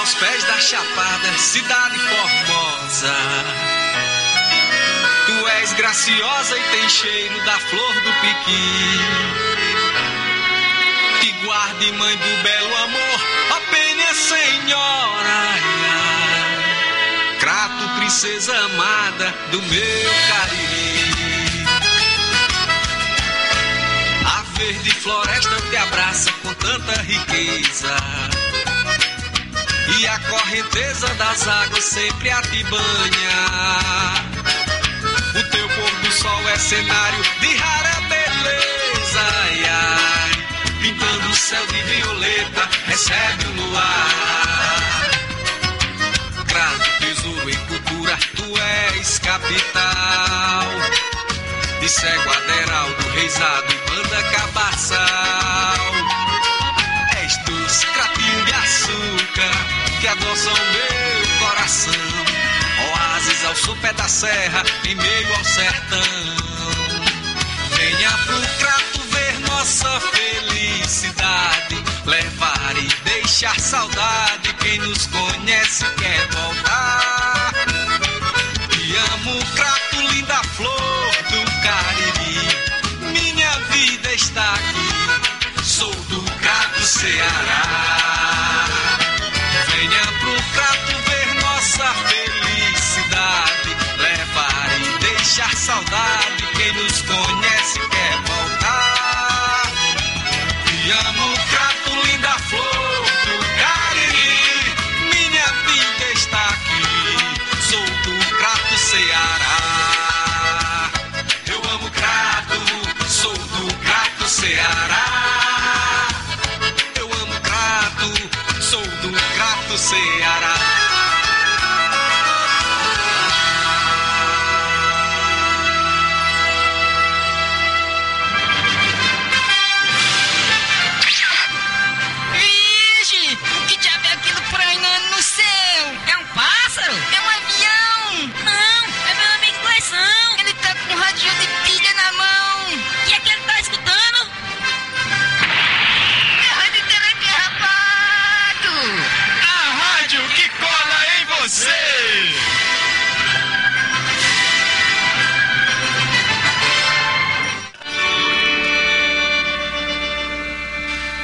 aos pés da chapada, cidade formosa. Tu és graciosa e tem cheiro da flor do piqui. Te guarde, mãe do belo amor, ó penha senhora. Crato, princesa amada do meu cariri. A verde floresta te abraça com tanta riqueza. E a correnteza das águas sempre a te banha. O teu pôr do sol é cenário de rara beleza. Ai, ai, pintando o céu de violeta, recebe o luar. Crato, tesouro em cultura, tu és capital. De cego Aderaldo, reisado e banda cabaçal. És dos de açúcar que adoçam meu coração. Oásis ao sopé da serra, em meio ao sertão. Venha pro crato ver nossa felicidade. Levar e deixar saudade. Quem nos conhece quer voltar. Te amo, crato, linda flor do Cariri. Minha vida está aqui. Sou do crato Ceará. Saudade. Quem nos conhece quer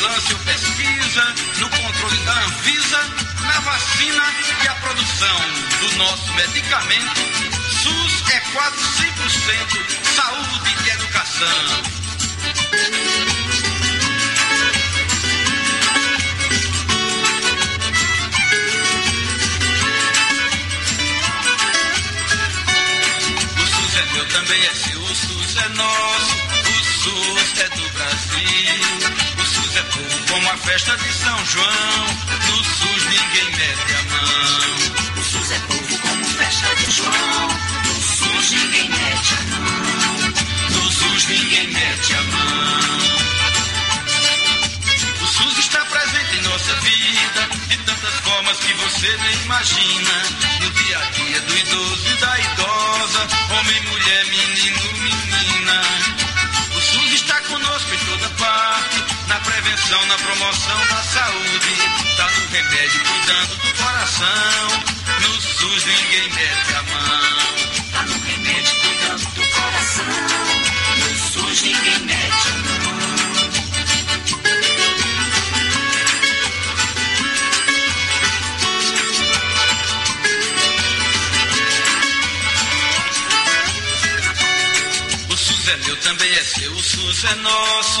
vigilância ou pesquisa, no controle da Anvisa, na vacina e a produção do nosso medicamento, SUS é quase 100% saúde e educação. O SUS é meu, também é seu, o SUS é nosso, como a festa de São João, no SUS ninguém mete a mão. O SUS é povo como festa de João. No SUS ninguém mete a mão. No SUS ninguém mete a mão. O SUS está presente em nossa vida de tantas formas que você nem imagina. No dia a dia do idoso e da idosa, homem, mulher, menino, menina. O SUS está conosco em toda parte, na prevenção, na promoção da saúde. Tá no remédio, cuidando do coração. No SUS ninguém mete a mão. Tá no remédio cuidando do coração. No SUS ninguém mete a mão. O SUS é meu, também é seu, o SUS é nosso,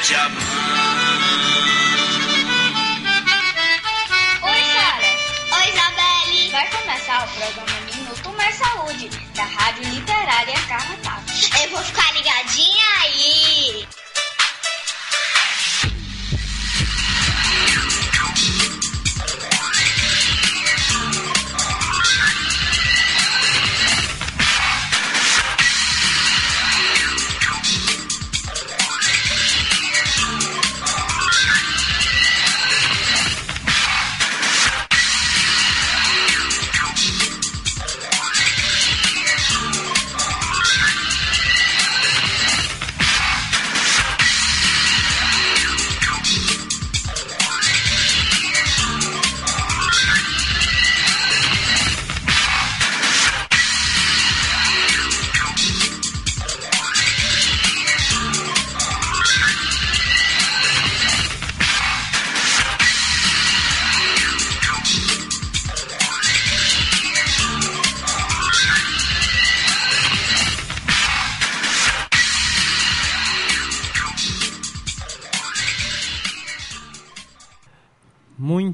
Mete a mão. Oi, Sara. Oi, Isabelle. Vai começar o programa Minuto Mais Saúde, da Rádio Literária Carrapato. Eu vou ficar ligadinha aí.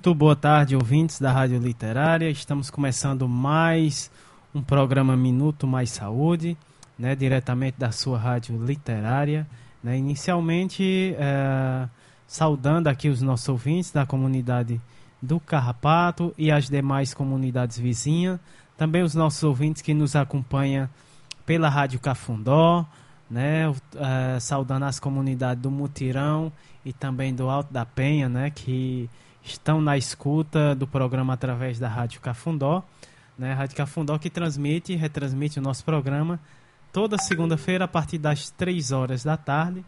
Muito boa tarde, ouvintes da Rádio Literária. Estamos começando mais um programa Minuto Mais Saúde, né, diretamente da sua Rádio Literária. Né, inicialmente, eh, saudando aqui os nossos ouvintes da comunidade do Carrapato e as demais comunidades vizinhas. Também os nossos ouvintes que nos acompanham pela Rádio Cafundó, né, eh, saudando as comunidades do Mutirão e também do Alto da Penha, né, que estão na escuta do programa através da Rádio Cafundó, né? Rádio Cafundó que transmite e retransmite o nosso programa toda segunda-feira a partir das 3 horas da tarde.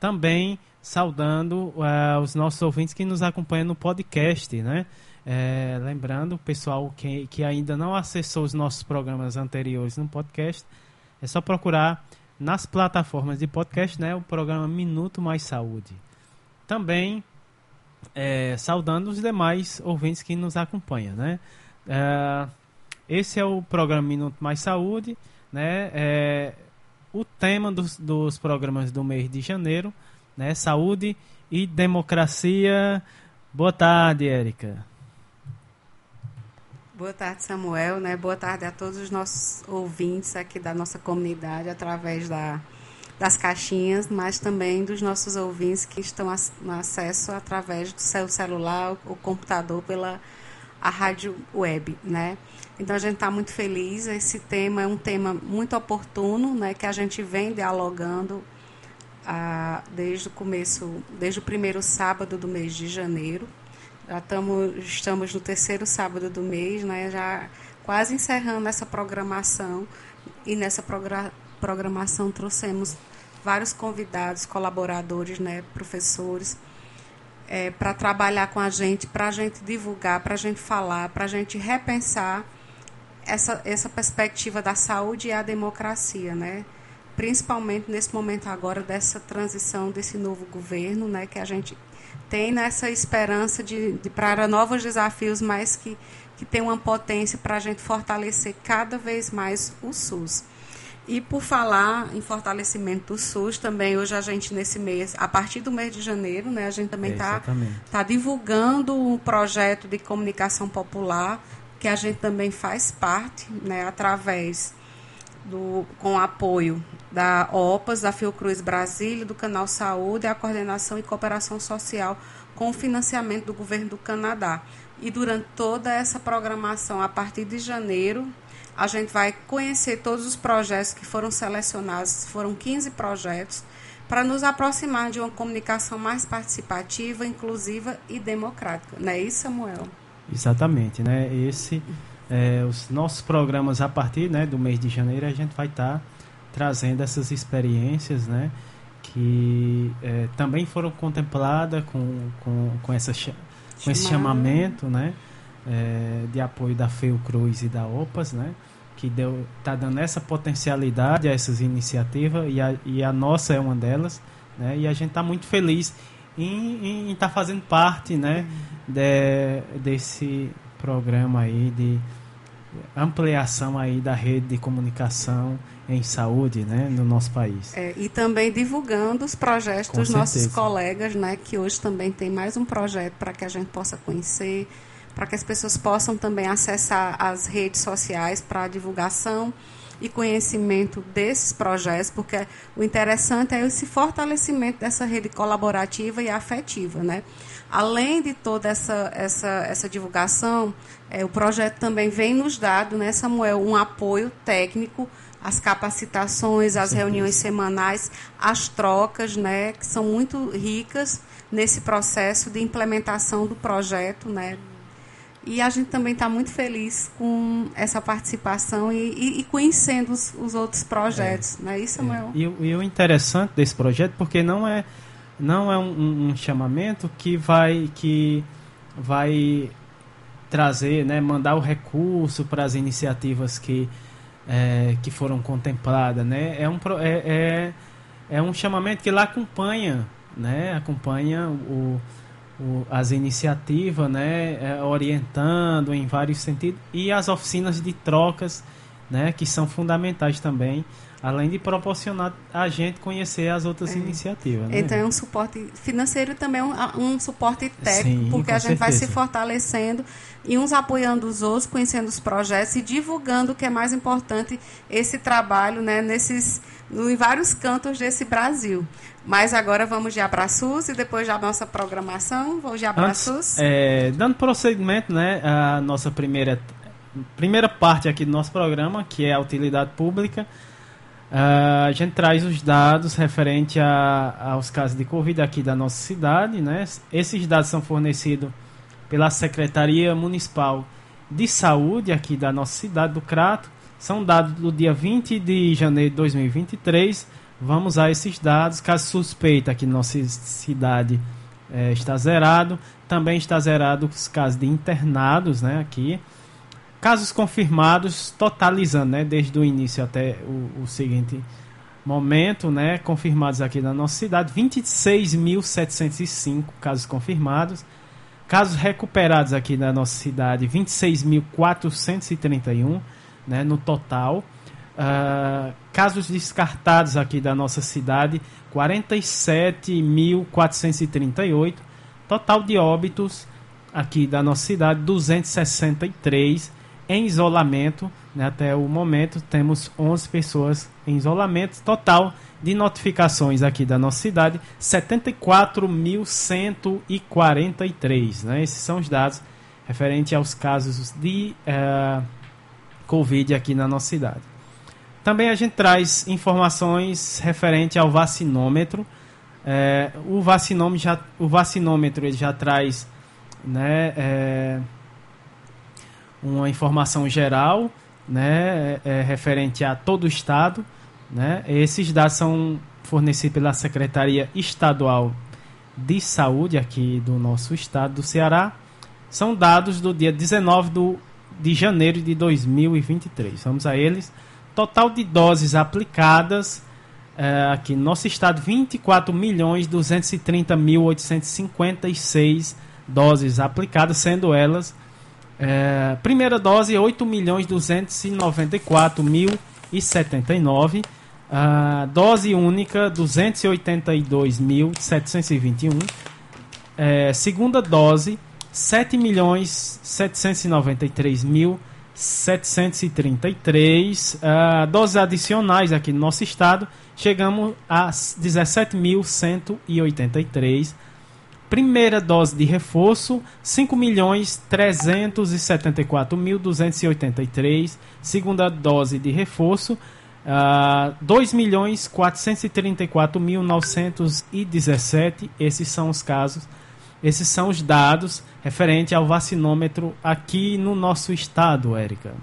Também saudando uh, os nossos ouvintes que nos acompanham no podcast, né? É, lembrando, o pessoal que, que ainda não acessou os nossos programas anteriores no podcast, é só procurar nas plataformas de podcast, né? O programa Minuto Mais Saúde. Também é, saudando os demais ouvintes que nos acompanham, né? É, esse é o programa Minuto Mais Saúde, né? É, o tema dos, dos programas do mês de janeiro, né? Saúde e democracia. Boa tarde, Érica. Boa tarde, Samuel, né? Boa tarde a todos os nossos ouvintes aqui da nossa comunidade através da das caixinhas, mas também dos nossos ouvintes que estão no acesso através do seu celular ou computador pela a rádio web, né? Então a gente está muito feliz. Esse tema é um tema muito oportuno, né? Que a gente vem dialogando ah, desde o começo, desde o primeiro sábado do mês de janeiro. Já tamo, estamos no terceiro sábado do mês, né? Já quase encerrando essa programação e nessa progra programação trouxemos vários convidados, colaboradores, né, professores, é, para trabalhar com a gente, para a gente divulgar, para a gente falar, para a gente repensar essa, essa perspectiva da saúde e a democracia, né? principalmente nesse momento agora dessa transição desse novo governo, né, que a gente tem nessa esperança de, de para novos desafios, mas que, que tem uma potência para a gente fortalecer cada vez mais o SUS. E por falar em fortalecimento do SUS, também hoje a gente nesse mês, a partir do mês de janeiro, né, a gente também está é, tá divulgando um projeto de comunicação popular que a gente também faz parte, né, através do com o apoio da OPAS, da Fiocruz Brasília, do Canal Saúde, a coordenação e cooperação social com o financiamento do governo do Canadá. E durante toda essa programação, a partir de janeiro, a gente vai conhecer todos os projetos que foram selecionados, foram 15 projetos, para nos aproximar de uma comunicação mais participativa, inclusiva e democrática. Não é isso, Samuel? Exatamente, né? Esse, é, os nossos programas a partir né, do mês de janeiro a gente vai estar tá trazendo essas experiências, né? Que é, também foram contempladas com, com, com, essa, com esse chamamento, né? É, de apoio da Cruz e da OPAS, né? Que deu tá dando essa potencialidade a essas iniciativas e a, e a nossa é uma delas, né? E a gente está muito feliz em estar tá fazendo parte, né, de, desse programa aí de ampliação aí da rede de comunicação em saúde, né, no nosso país. É, e também divulgando os projetos Com dos certeza. nossos colegas, né, que hoje também tem mais um projeto para que a gente possa conhecer, para que as pessoas possam também acessar as redes sociais para divulgação e conhecimento desses projetos, porque o interessante é esse fortalecimento dessa rede colaborativa e afetiva, né? Além de toda essa, essa, essa divulgação, é, o projeto também vem nos dado, né, Samuel, um apoio técnico, as capacitações, as reuniões semanais, as trocas, né, que são muito ricas nesse processo de implementação do projeto, né, e a gente também está muito feliz com essa participação e, e, e conhecendo os, os, outros projetos, é, não é isso, Samuel? É. E, e, o interessante desse projeto, porque não é, não é um, um, chamamento que vai, que vai trazer, né, mandar o recurso para as iniciativas que, é, que foram contempladas. Né? É, um, é, é, é um chamamento que lá acompanha, né, acompanha o o, as iniciativas, né, é, orientando em vários sentidos e as oficinas de trocas, né, que são fundamentais também, além de proporcionar a gente conhecer as outras é. iniciativas. Né? Então é um suporte financeiro também um, um suporte técnico, Sim, porque a gente certeza. vai se fortalecendo e uns apoiando os outros, conhecendo os projetos e divulgando o que é mais importante esse trabalho, né, nesses em vários cantos desse Brasil. Mas agora vamos de abraços e depois da nossa programação, vamos de abraços. é, dando prosseguimento, né, a nossa primeira primeira parte aqui do nosso programa, que é a utilidade pública. Uh, a gente traz os dados referente a, aos casos de Covid aqui da nossa cidade. Né? Esses dados são fornecidos pela Secretaria Municipal de Saúde aqui da nossa cidade do Crato. São dados do dia 20 de janeiro de 2023 Vamos a esses dados. Caso suspeita que nossa cidade é, está zerado, também está zerado os casos de internados, né, aqui. Casos confirmados, totalizando, né, desde o início até o, o seguinte momento, né, confirmados aqui na nossa cidade, 26.705 casos confirmados. Casos recuperados aqui na nossa cidade, 26.431, né, no total. Uh, casos descartados aqui da nossa cidade, 47.438. Total de óbitos aqui da nossa cidade, 263 em isolamento. Né? Até o momento temos 11 pessoas em isolamento. Total de notificações aqui da nossa cidade, 74.143. Né? Esses são os dados referentes aos casos de uh, Covid aqui na nossa cidade. Também a gente traz informações referente ao vacinômetro. É, o, vacinômetro já, o vacinômetro ele já traz né, é, uma informação geral né, é, referente a todo o estado. Né? Esses dados são fornecidos pela Secretaria Estadual de Saúde aqui do nosso estado do Ceará. São dados do dia 19 do, de janeiro de 2023. Vamos a eles. Total de doses aplicadas é, aqui no nosso estado, 24 milhões 230 mil 856 doses aplicadas, sendo elas é, primeira dose 8 milhões 294 mil e 79 uh, dose única 282.721 é, segunda dose 7 milhões 793 mil 733 uh, ah, doses adicionais aqui no nosso estado, chegamos a 17.183. Primeira dose de reforço, 5.374.283. Segunda dose de reforço, uh, 2.434.917. Esses são os casos esses são os dados referentes ao vacinômetro aqui no nosso estado, Érica.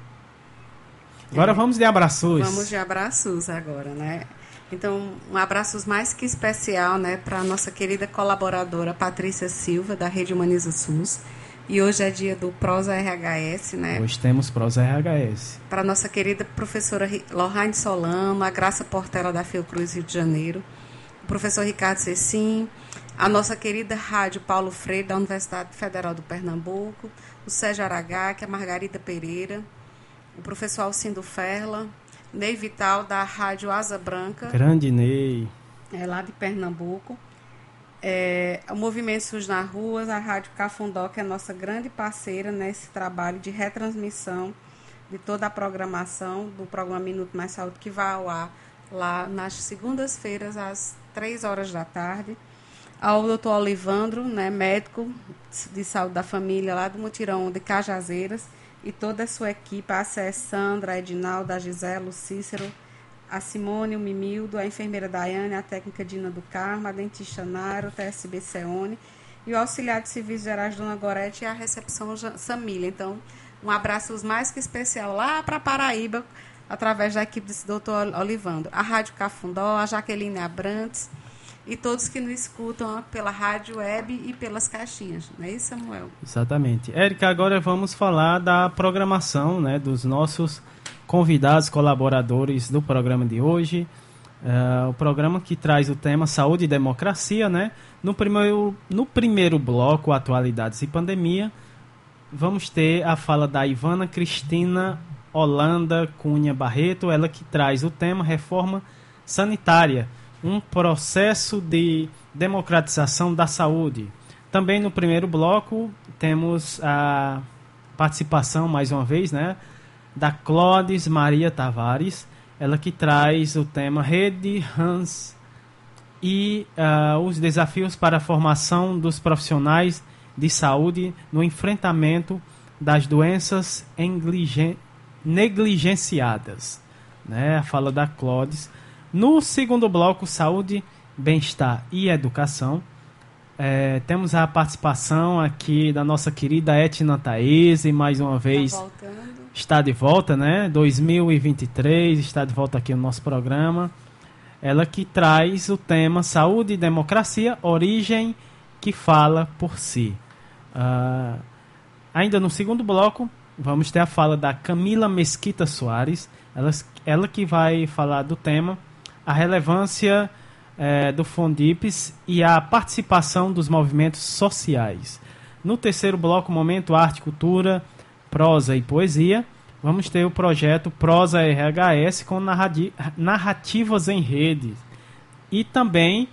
Agora é, vamos de abraços. Vamos de abraços agora, né? Então, um abraço mais que especial, né, para a nossa querida colaboradora Patrícia Silva, da Rede Humaniza SUS, E hoje é dia do Prosa RHS, né? Hoje temos Prosa RHS. Para nossa querida professora Lohane Solano, a Graça Portela da Fiocruz Rio de Janeiro, o professor Ricardo Cecim, a nossa querida Rádio Paulo Freire, da Universidade Federal do Pernambuco, o Sérgio Aragá, que é a Margarida Pereira, o professor Alcindo Ferla, Ney Vital, da Rádio Asa Branca. Grande Ney. É, lá de Pernambuco. É, o Movimento SUS nas Ruas, a Rádio Cafundó, que é nossa grande parceira nesse trabalho de retransmissão de toda a programação do programa Minuto Mais Saúde, que vai ao ar lá nas segundas-feiras, às três horas da tarde. Ao doutor Olivandro, né, médico de saúde da família lá do Mutirão de Cajazeiras, e toda a sua equipe, a Sandra, a Edinalda, a Gisela, o Cícero, a Simone, o Mimildo, a enfermeira Daiane, a técnica Dina do Carmo, a dentista Naro, o TSB Ceone e o auxiliar de serviços gerais Dona Gorete e a recepção Samília. Então, um abraço mais que especial lá para Paraíba, através da equipe desse doutor Olivandro. A Rádio Cafundó, a Jaqueline Abrantes e todos que nos escutam pela rádio web e pelas caixinhas. Não é isso, Samuel? Exatamente. Érica, agora vamos falar da programação né, dos nossos convidados, colaboradores do programa de hoje. Uh, o programa que traz o tema Saúde e Democracia, né? No primeiro, no primeiro bloco, Atualidades e Pandemia, vamos ter a fala da Ivana Cristina Holanda Cunha Barreto, ela que traz o tema Reforma Sanitária, um processo de democratização da saúde. Também no primeiro bloco temos a participação, mais uma vez, né? da Clodes Maria Tavares, ela que traz o tema Rede Hans e uh, os desafios para a formação dos profissionais de saúde no enfrentamento das doenças negligenciadas. Né? A fala da Clodes. No segundo bloco, saúde, bem-estar e educação. É, temos a participação aqui da nossa querida Etna Thaís, e mais uma vez. Tá está de volta, né? 2023, está de volta aqui no nosso programa. Ela que traz o tema Saúde e Democracia, origem que fala por si. Uh, ainda no segundo bloco, vamos ter a fala da Camila Mesquita Soares, ela, ela que vai falar do tema a relevância eh, do Fondips e a participação dos movimentos sociais. No terceiro bloco, Momento Arte, Cultura, prosa e poesia, vamos ter o projeto Prosa RHS com narrativas em rede. E também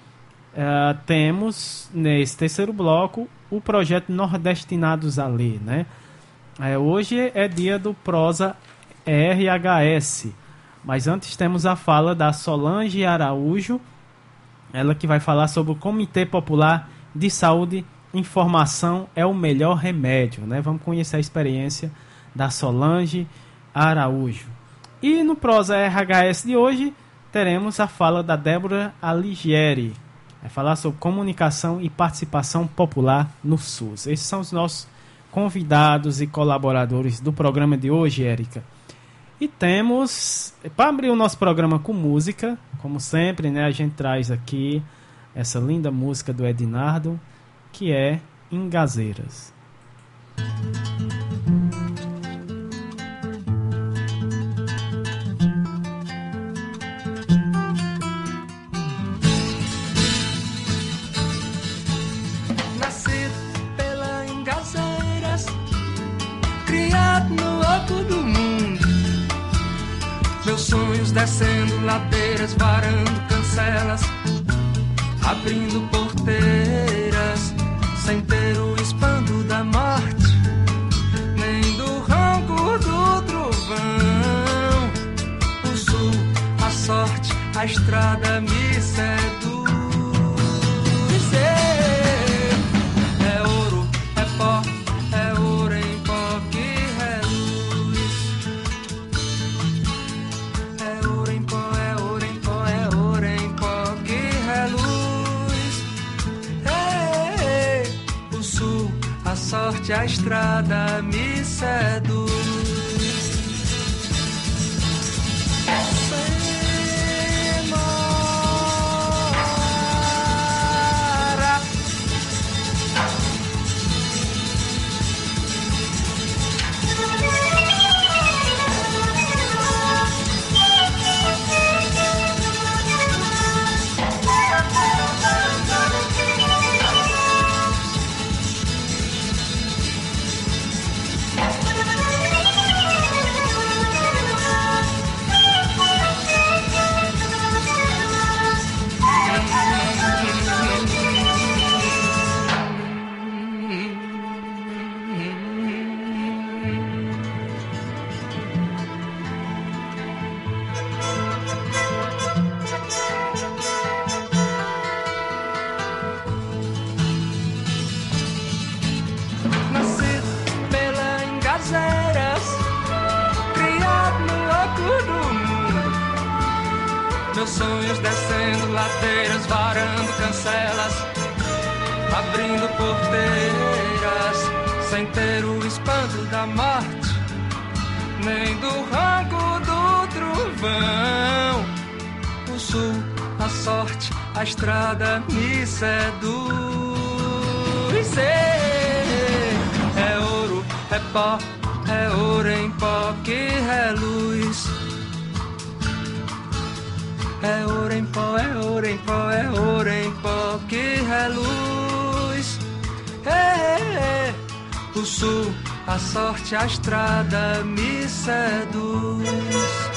uh, temos, nesse terceiro bloco, o projeto Nordestinados a Ler. Né? Uh, hoje é dia do Prosa RHS, mas antes temos a fala da Solange Araújo, ela que vai falar sobre o Comitê Popular de Saúde informação é o melhor remédio, né? Vamos conhecer a experiência da Solange Araújo. E no Prosa RHS de hoje teremos a fala da Débora Aligieri. Vai falar sobre comunicação e participação popular no SUS. Esses são os nossos convidados e colaboradores do programa de hoje, Érica. E temos, para abrir o nosso programa com música, como sempre, né, a gente traz aqui essa linda música do Ednardo que é Engazeiras. Nascido pela Engazeiras, criado no. Meus sonhos descendo ladeiras, varando cancelas, abrindo porteiras sem ter o espanto da morte, nem do ronco do trovão. O sul, a sorte, a estrada me seduz. Sorte a estrada me seduz. Ladeiras, varando cancelas, abrindo porteiras, sem ter o espanto da morte, nem do ranco do trovão. O sul, a sorte, a estrada me seduz. É ouro, é pó, é ouro em pó que reluz. É ouro em pó, é ouro em pó, é ouro em pó que reluz. É, é, é. o sul, a sorte, a estrada me seduz.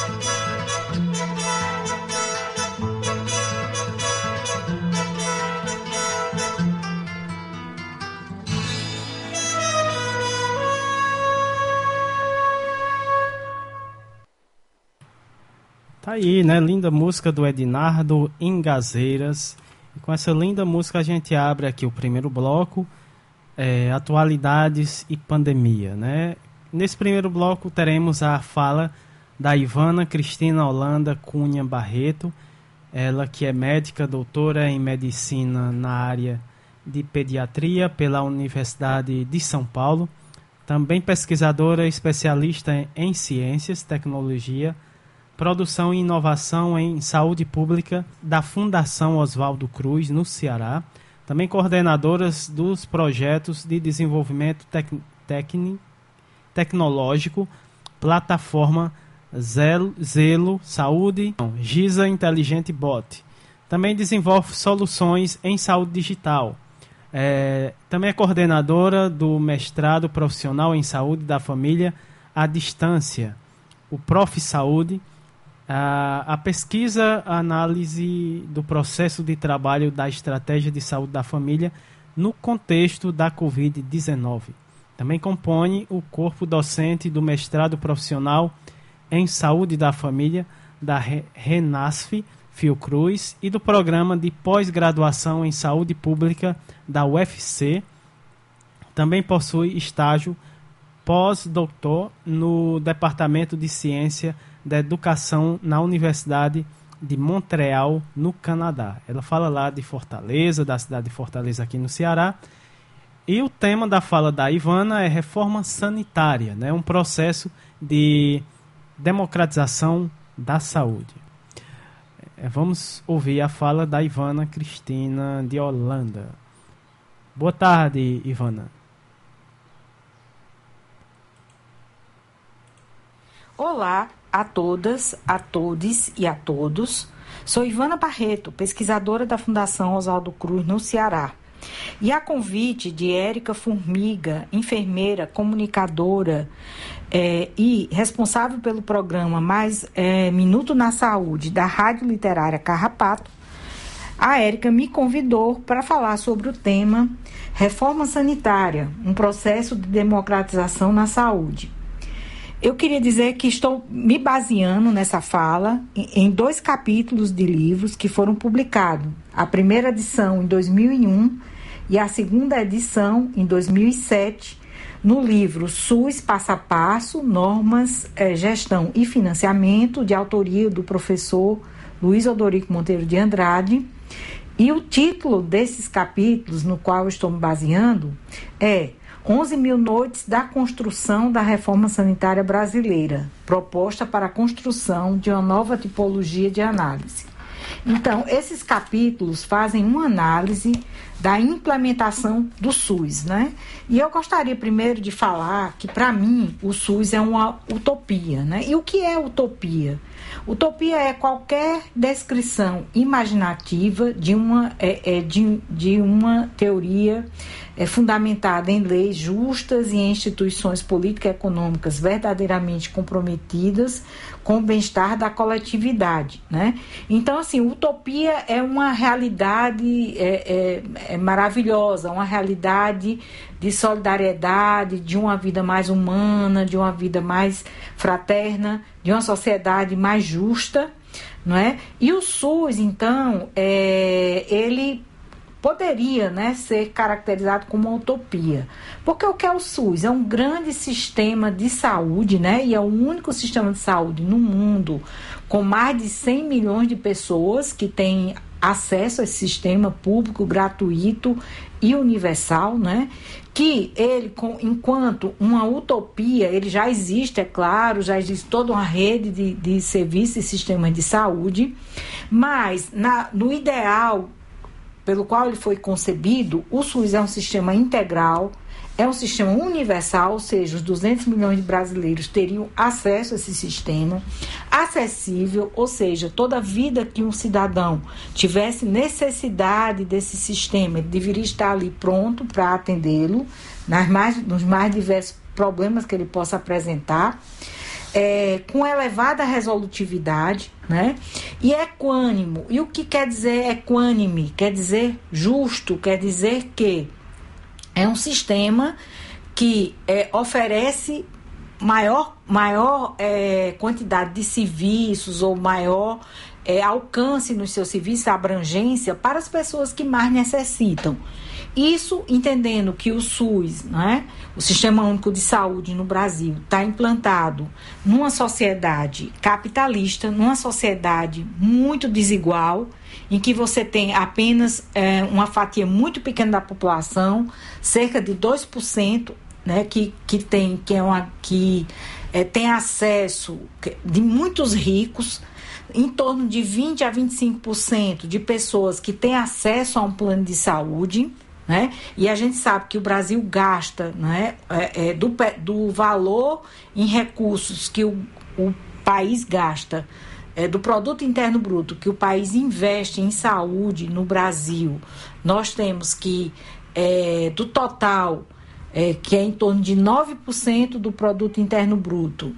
Tá aí, né? Linda música do Ednardo Engazeiras. E com essa linda música a gente abre aqui o primeiro bloco, é, atualidades e pandemia, né? Nesse primeiro bloco teremos a fala da Ivana Cristina Holanda Cunha Barreto, ela que é médica, doutora em medicina na área de pediatria pela Universidade de São Paulo, também pesquisadora especialista em ciências, tecnologia, Produção e Inovação em Saúde Pública da Fundação Oswaldo Cruz, no Ceará. Também coordenadoras dos projetos de desenvolvimento tec tecnológico, plataforma Zelo, Zelo Saúde, Giza Inteligente Bot. Também desenvolve soluções em saúde digital. É, também é coordenadora do mestrado profissional em saúde da família à distância, o Prof. Saúde a, a pesquisa, a análise do processo de trabalho da estratégia de saúde da família no contexto da Covid-19. Também compõe o corpo docente do mestrado profissional em saúde da família da Renasf Fiocruz e do programa de pós-graduação em saúde pública da UFC. Também possui estágio pós-doutor no Departamento de Ciência da Educação na Universidade de Montreal, no Canadá. Ela fala lá de Fortaleza, da cidade de Fortaleza aqui no Ceará. E o tema da fala da Ivana é reforma sanitária, né? um processo de democratização da saúde. É, vamos ouvir a fala da Ivana Cristina de Holanda. Boa tarde, Ivana. Olá a todas, a todos e a todos. Sou Ivana Barreto, pesquisadora da Fundação Oswaldo Cruz no Ceará. E a convite de Érica Formiga, enfermeira, comunicadora é, e responsável pelo programa Mais é, Minuto na Saúde da Rádio Literária Carrapato, a Érica me convidou para falar sobre o tema Reforma Sanitária, um processo de democratização na saúde. Eu queria dizer que estou me baseando nessa fala em dois capítulos de livros que foram publicados. A primeira edição em 2001 e a segunda edição em 2007 no livro SUS Passo a Passo, Normas, eh, Gestão e Financiamento, de autoria do professor Luiz Odorico Monteiro de Andrade. E o título desses capítulos, no qual estou me baseando, é 11 mil noites da construção da reforma sanitária brasileira, proposta para a construção de uma nova tipologia de análise. Então, esses capítulos fazem uma análise da implementação do SUS, né? E eu gostaria primeiro de falar que, para mim, o SUS é uma utopia, né? E o que é utopia? Utopia é qualquer descrição imaginativa de uma, é, é, de, de uma teoria é, fundamentada em leis justas e em instituições políticas e econômicas verdadeiramente comprometidas com o bem-estar da coletividade. Né? Então, assim, utopia é uma realidade é, é, é maravilhosa, uma realidade de solidariedade, de uma vida mais humana, de uma vida mais fraterna, de uma sociedade mais justa, não é? E o SUS, então, é, ele poderia né, ser caracterizado como uma utopia. Porque o que é o SUS? É um grande sistema de saúde, né? E é o único sistema de saúde no mundo com mais de 100 milhões de pessoas que têm acesso a esse sistema público, gratuito e universal, né? Que ele, com, enquanto uma utopia, ele já existe, é claro, já existe toda uma rede de, de serviços e sistemas de saúde, mas na, no ideal pelo qual ele foi concebido, o SUS é um sistema integral, é um sistema universal, ou seja, os 200 milhões de brasileiros teriam acesso a esse sistema, acessível, ou seja, toda vida que um cidadão tivesse necessidade desse sistema, ele deveria estar ali pronto para atendê-lo, nas mais, nos mais diversos problemas que ele possa apresentar. É, com elevada resolutividade, né? E equânimo. E o que quer dizer equânime? Quer dizer justo, quer dizer que é um sistema que é, oferece maior, maior é, quantidade de serviços ou maior é, alcance nos seus serviços, abrangência para as pessoas que mais necessitam. Isso entendendo que o SUS, né, o Sistema Único de Saúde no Brasil, está implantado numa sociedade capitalista, numa sociedade muito desigual, em que você tem apenas é, uma fatia muito pequena da população, cerca de 2%, né, que, que tem, que é uma, que, é, tem acesso de muitos ricos, em torno de 20 a 25% de pessoas que têm acesso a um plano de saúde. Né? E a gente sabe que o Brasil gasta né, é, é, do, do valor em recursos que o, o país gasta é, do produto interno bruto que o país investe em saúde no Brasil, nós temos que é, do total, é, que é em torno de 9% do produto interno bruto,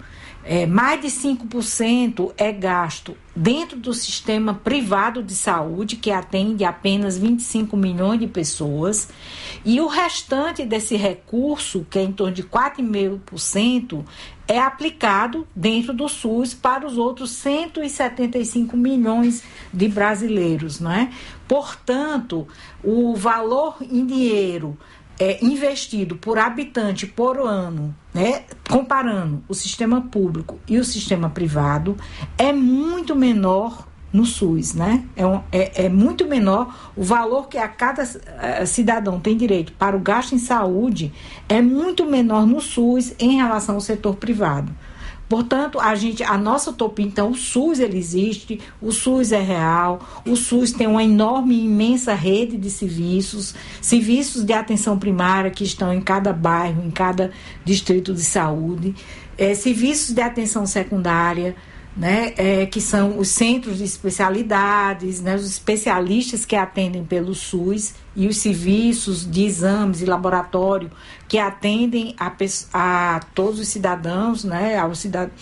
é, mais de 5% é gasto dentro do sistema privado de saúde, que atende apenas 25 milhões de pessoas, e o restante desse recurso, que é em torno de 4,5%, é aplicado dentro do SUS para os outros 175 milhões de brasileiros, não é? Portanto, o valor em dinheiro é, investido por habitante por ano, né, comparando o sistema público e o sistema privado, é muito menor no SUS, né? É, um, é, é, muito menor o valor que a cada uh, cidadão tem direito para o gasto em saúde é muito menor no SUS em relação ao setor privado. Portanto, a gente, a nossa utopia, então, o SUS ele existe, o SUS é real, o SUS tem uma enorme, imensa rede de serviços, serviços de atenção primária que estão em cada bairro, em cada distrito de saúde, é, serviços de atenção secundária, né, é, que são os centros de especialidades, né, os especialistas que atendem pelo SUS e os serviços de exames e laboratório que atendem a, a todos os cidadãos, né, aos cidadãos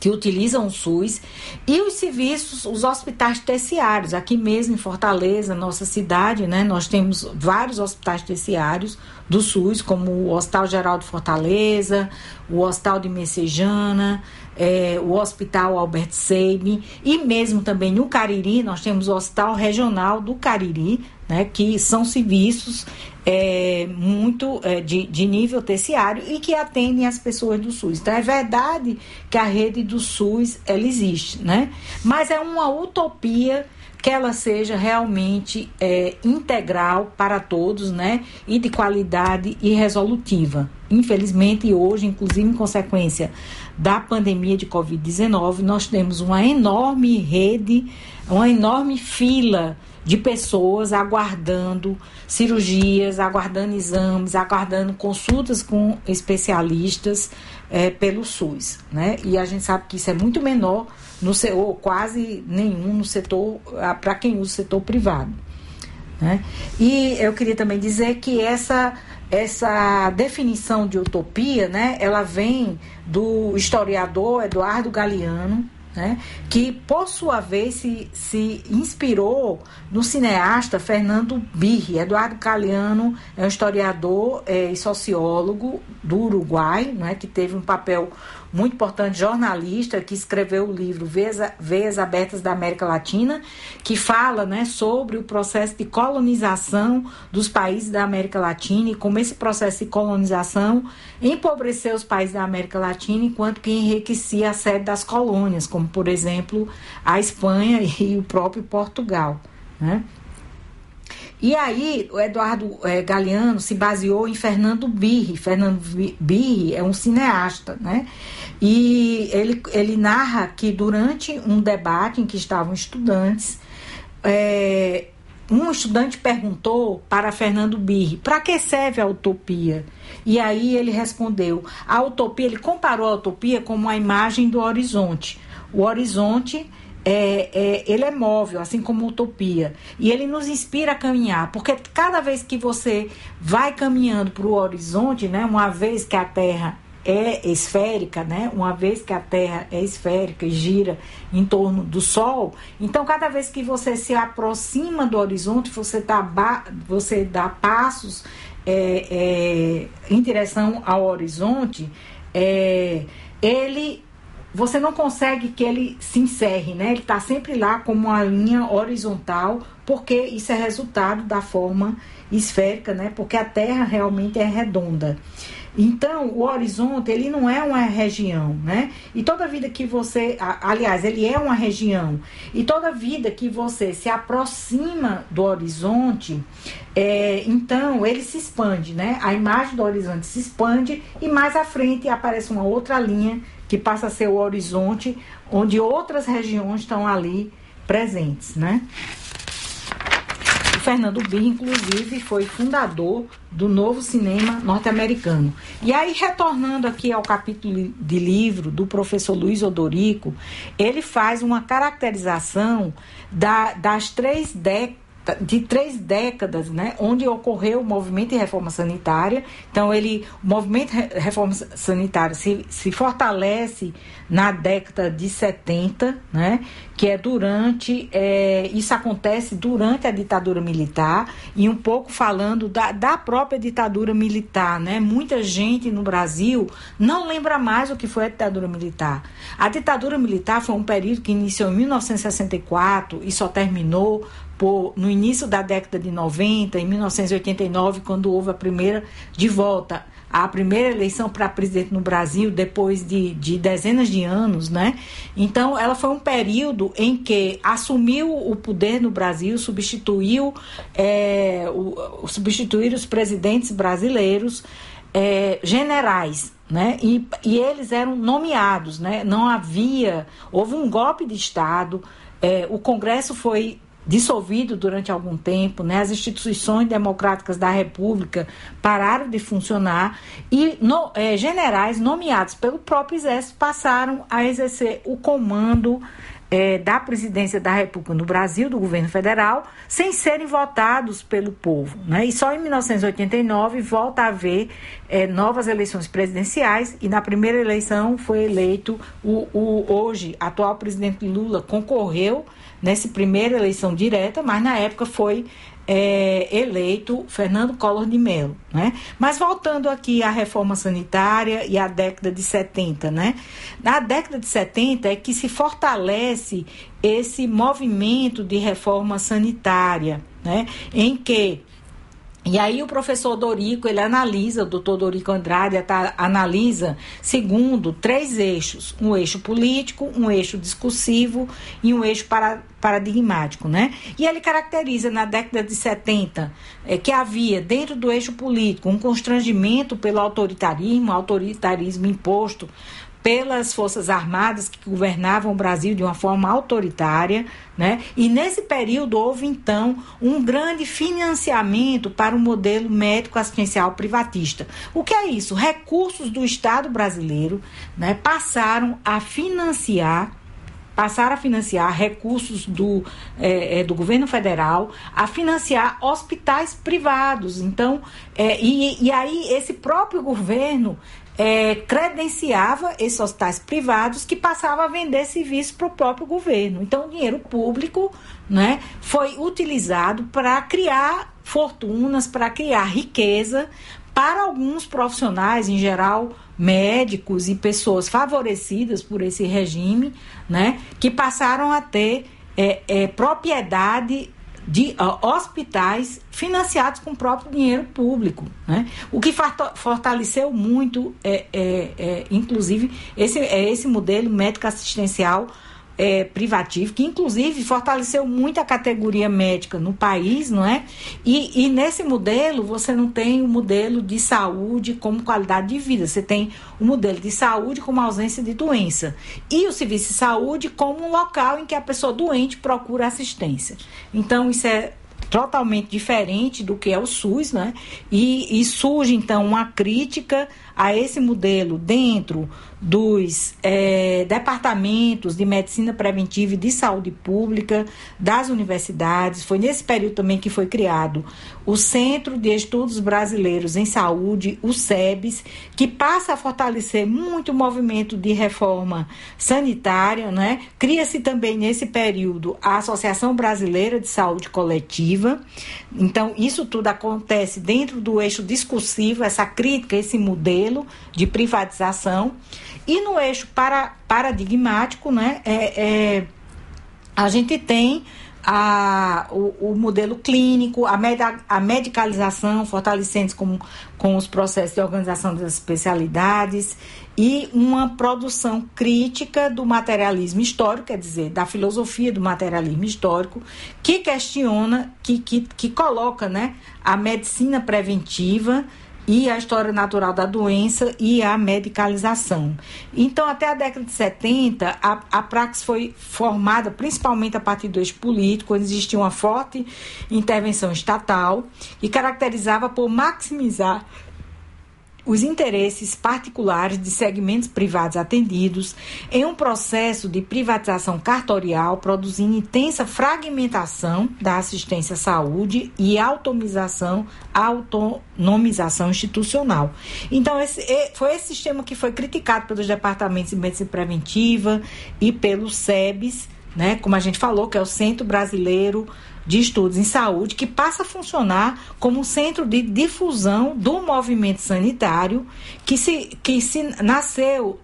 que utilizam o SUS e os serviços, os hospitais terciários. Aqui mesmo em Fortaleza, nossa cidade, né, nós temos vários hospitais terciários do SUS, como o Hospital Geral de Fortaleza, o Hospital de Messejana, é, o Hospital Albert Seib e mesmo também no Cariri, nós temos o Hospital Regional do Cariri, né, que são serviços é, muito é, de, de nível terciário e que atendem as pessoas do SUS. Então é verdade que a rede do SUS ela existe, né? Mas é uma utopia que ela seja realmente é, integral para todos, né? E de qualidade e resolutiva. Infelizmente, hoje, inclusive em consequência da pandemia de Covid-19, nós temos uma enorme rede, uma enorme fila de pessoas aguardando cirurgias, aguardando exames, aguardando consultas com especialistas é, pelo SUS, né? E a gente sabe que isso é muito menor no ou quase nenhum no setor ah, para quem usa o setor privado, né? E eu queria também dizer que essa essa definição de utopia, né? Ela vem do historiador Eduardo Galeano, né, que por sua vez se, se inspirou no cineasta Fernando Birri. Eduardo Caliano é um historiador é, e sociólogo do Uruguai, né, que teve um papel muito importante jornalista que escreveu o livro Veias Abertas da América Latina, que fala né, sobre o processo de colonização dos países da América Latina e como esse processo de colonização empobreceu os países da América Latina, enquanto que enriquecia a sede das colônias, como por exemplo a Espanha e o próprio Portugal. Né? E aí, o Eduardo é, Galeano se baseou em Fernando Birri. Fernando Birri é um cineasta, né? E ele, ele narra que durante um debate em que estavam estudantes, é, um estudante perguntou para Fernando Birri, para que serve a utopia? E aí ele respondeu, a utopia, ele comparou a utopia como a imagem do horizonte. O horizonte é, é, ele é móvel, assim como utopia. E ele nos inspira a caminhar, porque cada vez que você vai caminhando para o horizonte, né, uma vez que a Terra é esférica, né? Uma vez que a Terra é esférica e gira em torno do Sol, então cada vez que você se aproxima do horizonte, você dá, você dá passos é, é, em direção ao horizonte, é, ele você não consegue que ele se encerre, né? Ele está sempre lá como uma linha horizontal, porque isso é resultado da forma esférica, né? Porque a Terra realmente é redonda. Então, o horizonte, ele não é uma região, né? E toda vida que você, aliás, ele é uma região. E toda vida que você se aproxima do horizonte, é, então ele se expande, né? A imagem do horizonte se expande e mais à frente aparece uma outra linha que passa a ser o horizonte, onde outras regiões estão ali presentes, né? O Fernando Bir, inclusive, foi fundador do novo cinema norte-americano. E aí, retornando aqui ao capítulo de livro do professor Luiz Odorico, ele faz uma caracterização da, das três décadas de três décadas, né, onde ocorreu o movimento de reforma sanitária. Então, ele, o movimento de reforma sanitária se, se fortalece na década de 70, né, que é durante, é, isso acontece durante a ditadura militar, e um pouco falando da, da própria ditadura militar. Né, muita gente no Brasil não lembra mais o que foi a ditadura militar. A ditadura militar foi um período que iniciou em 1964 e só terminou por, no início da década de 90, em 1989, quando houve a primeira de volta a primeira eleição para presidente no Brasil depois de, de, dezenas de anos, né? Então, ela foi um período em que assumiu o poder no Brasil, substituiu, é, o, substituir os presidentes brasileiros é, generais, né? E, e eles eram nomeados, né? Não havia, houve um golpe de Estado, é, o Congresso foi dissolvido durante algum tempo, né? as instituições democráticas da República pararam de funcionar e no, é, generais nomeados pelo próprio Exército passaram a exercer o comando é, da presidência da República no Brasil, do governo federal, sem serem votados pelo povo. Né? E só em 1989 volta a haver é, novas eleições presidenciais e na primeira eleição foi eleito o, o hoje atual presidente Lula concorreu nessa primeira eleição direta, mas na época foi é, eleito Fernando Collor de Mello. Né? Mas voltando aqui à reforma sanitária e à década de 70, né? Na década de 70 é que se fortalece esse movimento de reforma sanitária, né? em que e aí o professor Dorico, ele analisa, o doutor Dorico Andrade tá, analisa, segundo, três eixos. Um eixo político, um eixo discursivo e um eixo para, paradigmático, né? E ele caracteriza na década de 70 é, que havia, dentro do eixo político, um constrangimento pelo autoritarismo, autoritarismo imposto pelas Forças Armadas que governavam o Brasil de uma forma autoritária, né? E nesse período houve então um grande financiamento para o modelo médico assistencial privatista. O que é isso? Recursos do Estado brasileiro, né, passaram a financiar passaram a financiar recursos do, é, do governo federal, a financiar hospitais privados. Então, é, e, e aí esse próprio governo é, credenciava esses hospitais privados que passavam a vender serviços para o próprio governo. Então, o dinheiro público né, foi utilizado para criar fortunas, para criar riqueza para alguns profissionais, em geral médicos e pessoas favorecidas por esse regime, né, que passaram a ter é, é, propriedade de uh, hospitais financiados com o próprio dinheiro público, né? O que fortaleceu muito, é, é, é, inclusive, esse, é esse modelo médico assistencial é, privativo, que inclusive fortaleceu muito a categoria médica no país, não é? E, e nesse modelo você não tem o modelo de saúde como qualidade de vida, você tem o modelo de saúde como ausência de doença e o serviço de saúde como um local em que a pessoa doente procura assistência. Então isso é totalmente diferente do que é o SUS, né? E, e surge então uma crítica a esse modelo dentro dos é, departamentos de medicina preventiva e de saúde pública das universidades. Foi nesse período também que foi criado o Centro de Estudos Brasileiros em Saúde, o SEBS, que passa a fortalecer muito o movimento de reforma sanitária. Né? Cria-se também nesse período a Associação Brasileira de Saúde Coletiva. Então, isso tudo acontece dentro do eixo discursivo, essa crítica, esse modelo de privatização. E no eixo para, paradigmático, né, é, é, a gente tem a, o, o, modelo clínico, a, med, a medicalização, fortalecendo com, com os processos de organização das especialidades e uma produção crítica do materialismo histórico, quer dizer, da filosofia do materialismo histórico, que questiona, que, que, que coloca né, a medicina preventiva e a história natural da doença e a medicalização. Então, até a década de 70, a, a praxis foi formada principalmente a partir do eixo político, onde existia uma forte intervenção estatal e caracterizava por maximizar os interesses particulares de segmentos privados atendidos em um processo de privatização cartorial, produzindo intensa fragmentação da assistência à saúde e autonomização, autonomização institucional. Então, esse, foi esse sistema que foi criticado pelos departamentos de medicina preventiva e pelos SEBs, né, como a gente falou, que é o Centro Brasileiro de Estudos em Saúde, que passa a funcionar como um centro de difusão do movimento sanitário, que se, que se nasceu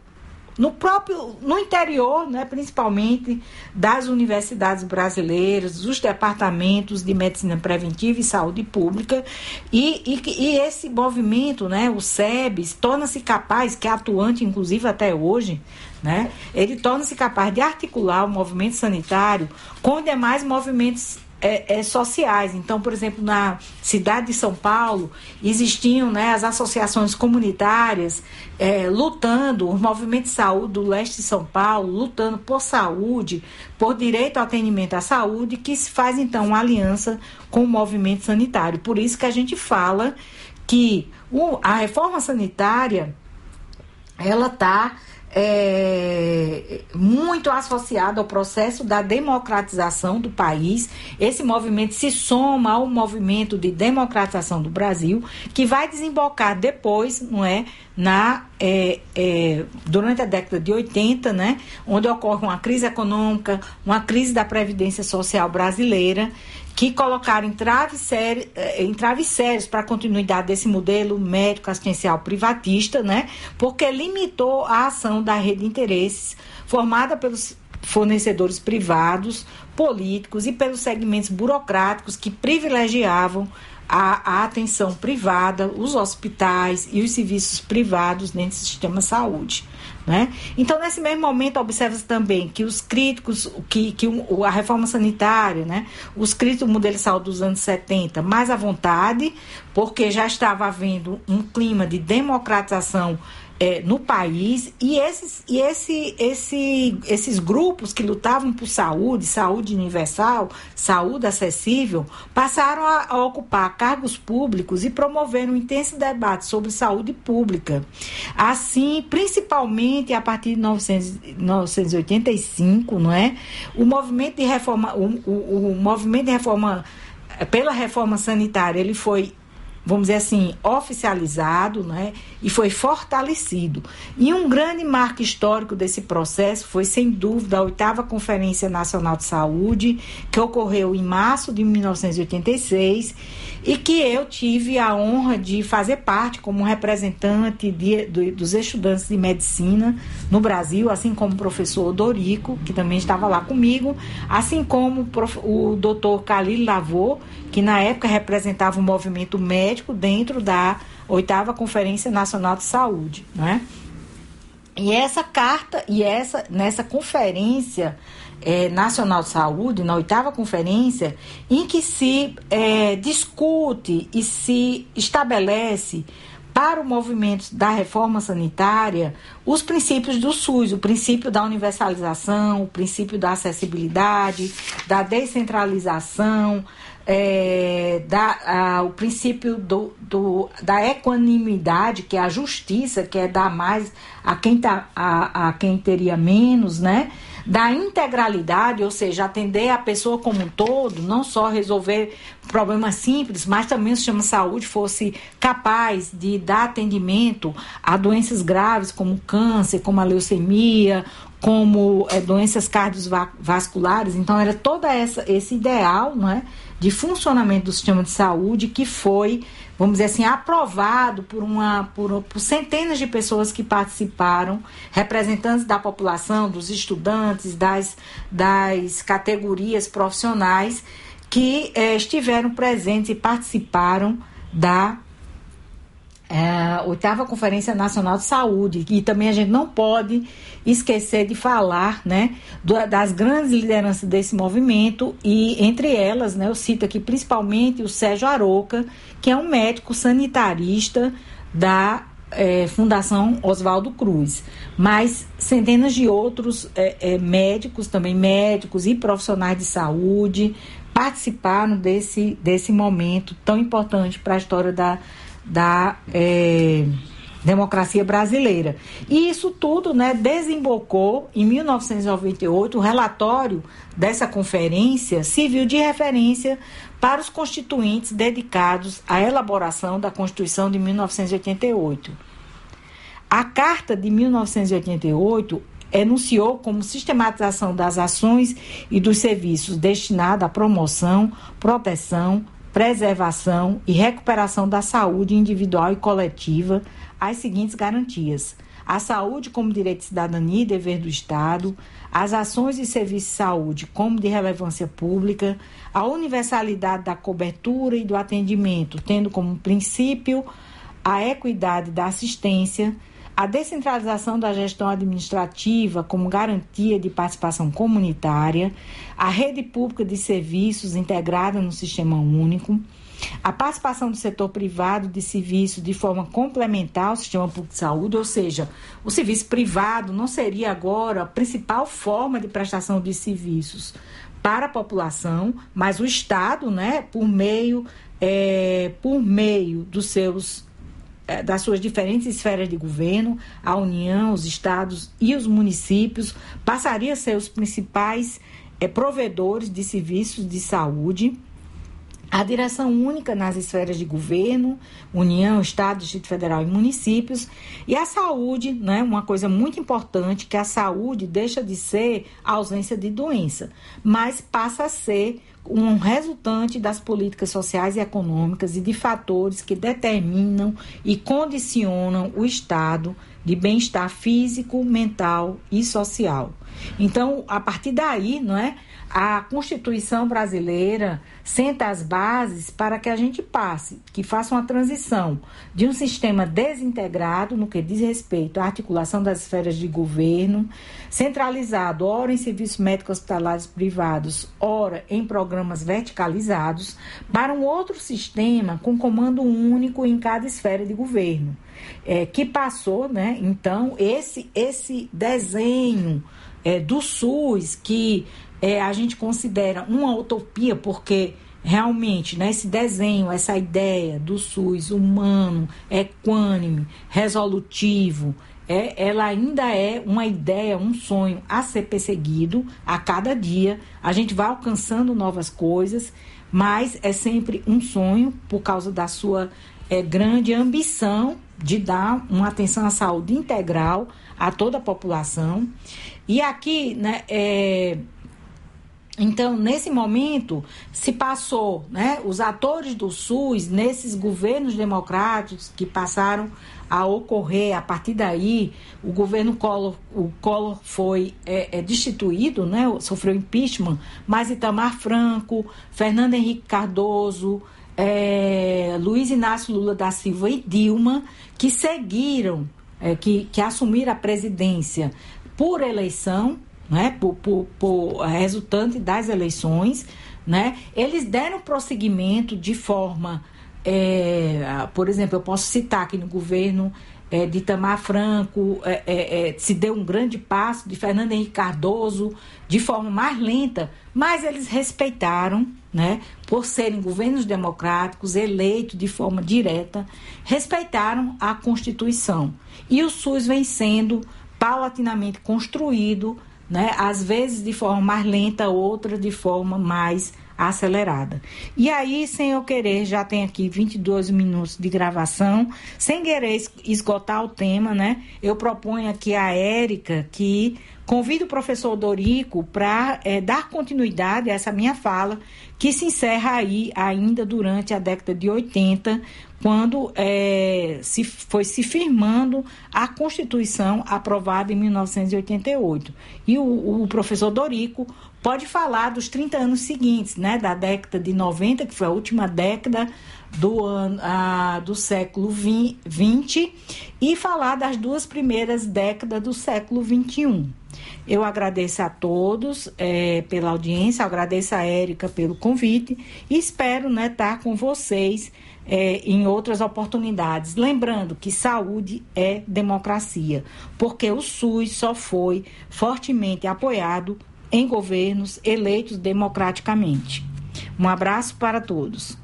no próprio no interior, né, principalmente das universidades brasileiras, dos departamentos de medicina preventiva e saúde pública, e, e, e esse movimento, né, o SEBS, torna-se capaz, que é atuante inclusive até hoje, né, ele torna-se capaz de articular o movimento sanitário com demais movimentos é, é, sociais. Então, por exemplo, na cidade de São Paulo, existiam né, as associações comunitárias é, lutando, os movimentos de saúde do leste de São Paulo, lutando por saúde, por direito ao atendimento à saúde, que se faz então uma aliança com o movimento sanitário. Por isso que a gente fala que o, a reforma sanitária ela está é, muito associado ao processo da democratização do país. Esse movimento se soma ao movimento de democratização do Brasil, que vai desembocar depois, não é, na é, é, durante a década de 80, né, onde ocorre uma crise econômica, uma crise da previdência social brasileira que colocaram entraves, séri eh, entraves sérios para a continuidade desse modelo médico assistencial privatista, né? Porque limitou a ação da rede de interesses formada pelos fornecedores privados, políticos e pelos segmentos burocráticos que privilegiavam a, a, atenção privada, os hospitais e os serviços privados dentro do sistema de saúde. Né? Então, nesse mesmo momento, observa-se também que os críticos, que, que a reforma sanitária, né? os críticos do modelo de saúde dos anos 70, mais à vontade, porque já estava havendo um clima de democratização é, no país e, esses, e esse, esse, esses grupos que lutavam por saúde, saúde universal, saúde acessível, passaram a, a ocupar cargos públicos e promoveram intenso debate sobre saúde pública. Assim, principalmente a partir de 1985, não é? O movimento de reforma, o, o, o movimento de reforma pela reforma sanitária, ele foi vamos dizer assim, oficializado né, e foi fortalecido. E um grande marco histórico desse processo foi, sem dúvida, a oitava Conferência Nacional de Saúde, que ocorreu em março de 1986 e que eu tive a honra de fazer parte como representante de, de, dos estudantes de medicina no Brasil, assim como o professor Dorico, que também estava lá comigo, assim como o, o doutor Khalil Lavô, que na época representava o movimento médico dentro da oitava Conferência Nacional de Saúde, né? E essa carta e essa nessa conferência é, Nacional de Saúde, na oitava conferência, em que se é, discute e se estabelece para o movimento da reforma sanitária os princípios do SUS, o princípio da universalização, o princípio da acessibilidade, da descentralização, é, da, a, o princípio do, do, da equanimidade, que é a justiça, que é dar mais a quem, tá, a, a quem teria menos, né? Da integralidade, ou seja, atender a pessoa como um todo, não só resolver problemas simples, mas também o sistema de saúde fosse capaz de dar atendimento a doenças graves como câncer, como a leucemia, como é, doenças cardiovasculares. Então, era todo essa, esse ideal, não é? De funcionamento do sistema de saúde que foi, vamos dizer assim, aprovado por, uma, por, por centenas de pessoas que participaram, representantes da população, dos estudantes, das, das categorias profissionais que eh, estiveram presentes e participaram da é, oitava Conferência Nacional de Saúde, e também a gente não pode esquecer de falar né, das grandes lideranças desse movimento, e entre elas, né, eu cito aqui principalmente o Sérgio Aroca, que é um médico sanitarista da é, Fundação Oswaldo Cruz, mas centenas de outros é, é, médicos, também médicos e profissionais de saúde, participaram desse, desse momento tão importante para a história da da é, democracia brasileira. E isso tudo né, desembocou em 1998 o relatório dessa conferência civil de referência para os constituintes dedicados à elaboração da Constituição de 1988. A Carta de 1988 enunciou como sistematização das ações e dos serviços destinados à promoção, proteção, preservação e recuperação da saúde individual e coletiva as seguintes garantias: a saúde como direito de cidadania e dever do Estado, as ações e serviços de saúde como de relevância pública, a universalidade da cobertura e do atendimento, tendo como princípio a equidade da assistência a descentralização da gestão administrativa como garantia de participação comunitária, a rede pública de serviços integrada no sistema único, a participação do setor privado de serviços de forma complementar ao sistema público de saúde, ou seja, o serviço privado não seria agora a principal forma de prestação de serviços para a população, mas o Estado, né, por meio, é, por meio dos seus das suas diferentes esferas de governo, a União, os estados e os municípios passaria a ser os principais é, provedores de serviços de saúde. A direção única nas esferas de governo, União, Estado, Distrito Federal e municípios. E a saúde, né, uma coisa muito importante, que a saúde deixa de ser a ausência de doença, mas passa a ser um resultante das políticas sociais e econômicas e de fatores que determinam e condicionam o estado de bem-estar físico, mental e social. Então, a partir daí, não é? A Constituição brasileira senta as bases para que a gente passe, que faça uma transição de um sistema desintegrado no que diz respeito à articulação das esferas de governo, centralizado, ora em serviços médicos hospitalares privados, ora em programas verticalizados, para um outro sistema com comando único em cada esfera de governo, é, que passou, né? Então, esse, esse desenho é, do SUS que é, a gente considera uma utopia, porque realmente né, esse desenho, essa ideia do SUS humano, equânime, resolutivo, é, ela ainda é uma ideia, um sonho a ser perseguido a cada dia. A gente vai alcançando novas coisas, mas é sempre um sonho por causa da sua é, grande ambição de dar uma atenção à saúde integral a toda a população. E aqui, né, é, então, nesse momento, se passou, né, os atores do SUS, nesses governos democráticos que passaram a ocorrer, a partir daí, o governo Collor, o Collor foi é, é, destituído, né, sofreu impeachment, mas Itamar Franco, Fernando Henrique Cardoso, é, Luiz Inácio Lula da Silva e Dilma, que seguiram, é, que, que assumiram a presidência por eleição, né, por, por, por resultante das eleições, né, eles deram prosseguimento de forma, é, por exemplo, eu posso citar aqui no governo é, de Itamar Franco, é, se deu um grande passo, de Fernando Henrique Cardoso, de forma mais lenta, mas eles respeitaram, né, por serem governos democráticos, eleitos de forma direta, respeitaram a Constituição. E o SUS vem sendo paulatinamente construído né? Às vezes de forma mais lenta, outra de forma mais acelerada. E aí, sem eu querer, já tem aqui 22 minutos de gravação, sem querer esgotar o tema, né? Eu proponho aqui a Érica que convide o professor Dorico para é, dar continuidade a essa minha fala, que se encerra aí ainda durante a década de 80, quando é, se foi se firmando a Constituição aprovada em 1988. E o, o, professor Dorico pode falar dos 30 anos seguintes, né, da década de 90, que foi a última década do, ano, a, do século 20, e falar das duas primeiras décadas do século 21. Eu agradeço a todos é, pela audiência, agradeço a Érica pelo convite e espero né, estar com vocês é, em outras oportunidades. Lembrando que saúde é democracia, porque o SUS só foi fortemente apoiado em governos eleitos democraticamente. Um abraço para todos.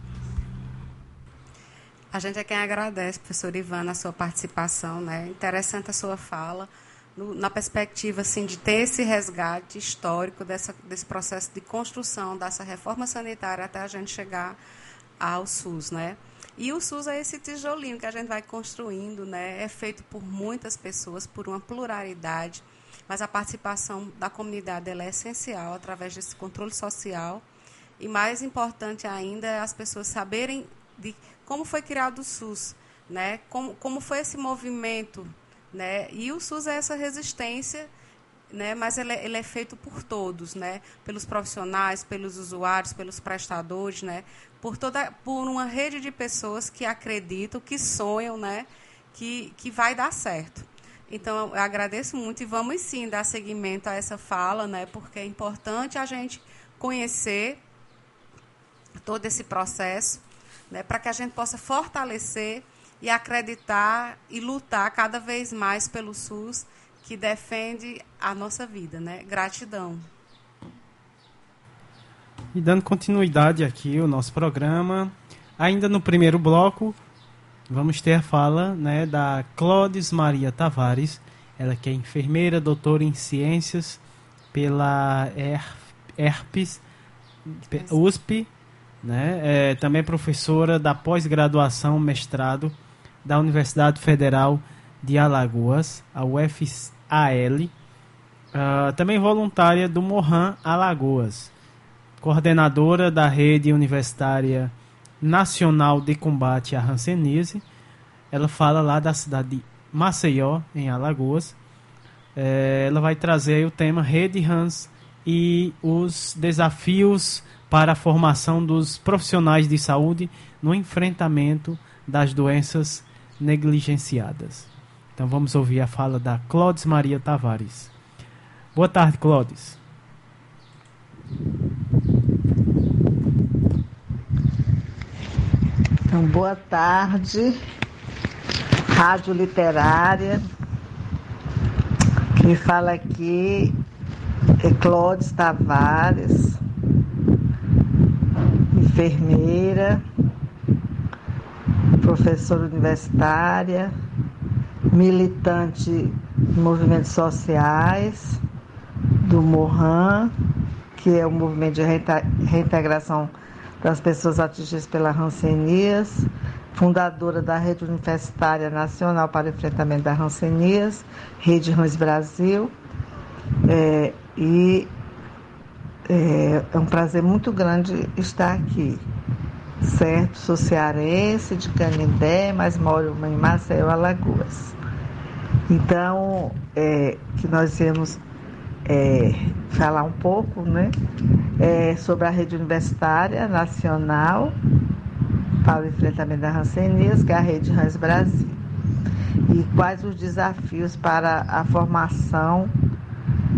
A gente é quem agradece, professor Ivan, a sua participação, né? Interessante a sua fala, no, na perspectiva assim de ter esse resgate histórico dessa, desse processo de construção dessa reforma sanitária até a gente chegar ao SUS, né? E o SUS é esse tijolinho que a gente vai construindo, né? É feito por muitas pessoas, por uma pluralidade, mas a participação da comunidade é essencial através desse controle social. E mais importante ainda é as pessoas saberem de como foi criado o SUS, né? Como, como foi esse movimento, né? E o SUS é essa resistência né? mas ele é, ele é, feito por todos, né? pelos profissionais, pelos usuários, pelos prestadores, né? por, toda, por uma rede de pessoas que acreditam, que sonham né? que, que vai dar certo. Então, eu agradeço muito e vamos sim dar seguimento a essa fala, né? porque é importante a gente conhecer todo esse processo né? para que a gente possa fortalecer e acreditar e lutar cada vez mais pelo SUS que defende a nossa vida, né? Gratidão. E dando continuidade aqui ao nosso programa, ainda no primeiro bloco, vamos ter a fala né, da Clodes Maria Tavares, ela que é enfermeira, doutora em ciências pela ERPES, USP, né, é, também professora da pós-graduação, mestrado da Universidade Federal de Alagoas, a UFAL, uh, ah, também voluntária do Mohan Alagoas, coordenadora da Rede Universitária Nacional de Combate à Hanseníase. Ela fala lá da cidade de Maceió, em Alagoas. É, ela vai trazer o tema Rede Hans e os desafios para a formação dos profissionais de saúde no enfrentamento das doenças negligenciadas. Então vamos ouvir a fala da Clodes Maria Tavares. Boa tarde, Clodes. Então, boa tarde, Rádio Literária. Quem fala aqui é Clodes Tavares, enfermeira, professora universitária militante de movimentos sociais, do Mohan, que é o movimento de reintegração das pessoas atingidas pela rancenias, fundadora da Rede Universitária Nacional para o Enfrentamento da Rancenias, Rede Rãs Brasil. É, e é, é, um prazer muito grande estar aqui, certo? Sou cearense, de Canindé, mas moro em Maceió, Alagoas. Então, é, que nós íamos é, falar um pouco né, é, sobre a rede universitária nacional para o enfrentamento da rancenias, que é a Rede Rãs Brasil, e quais os desafios para a formação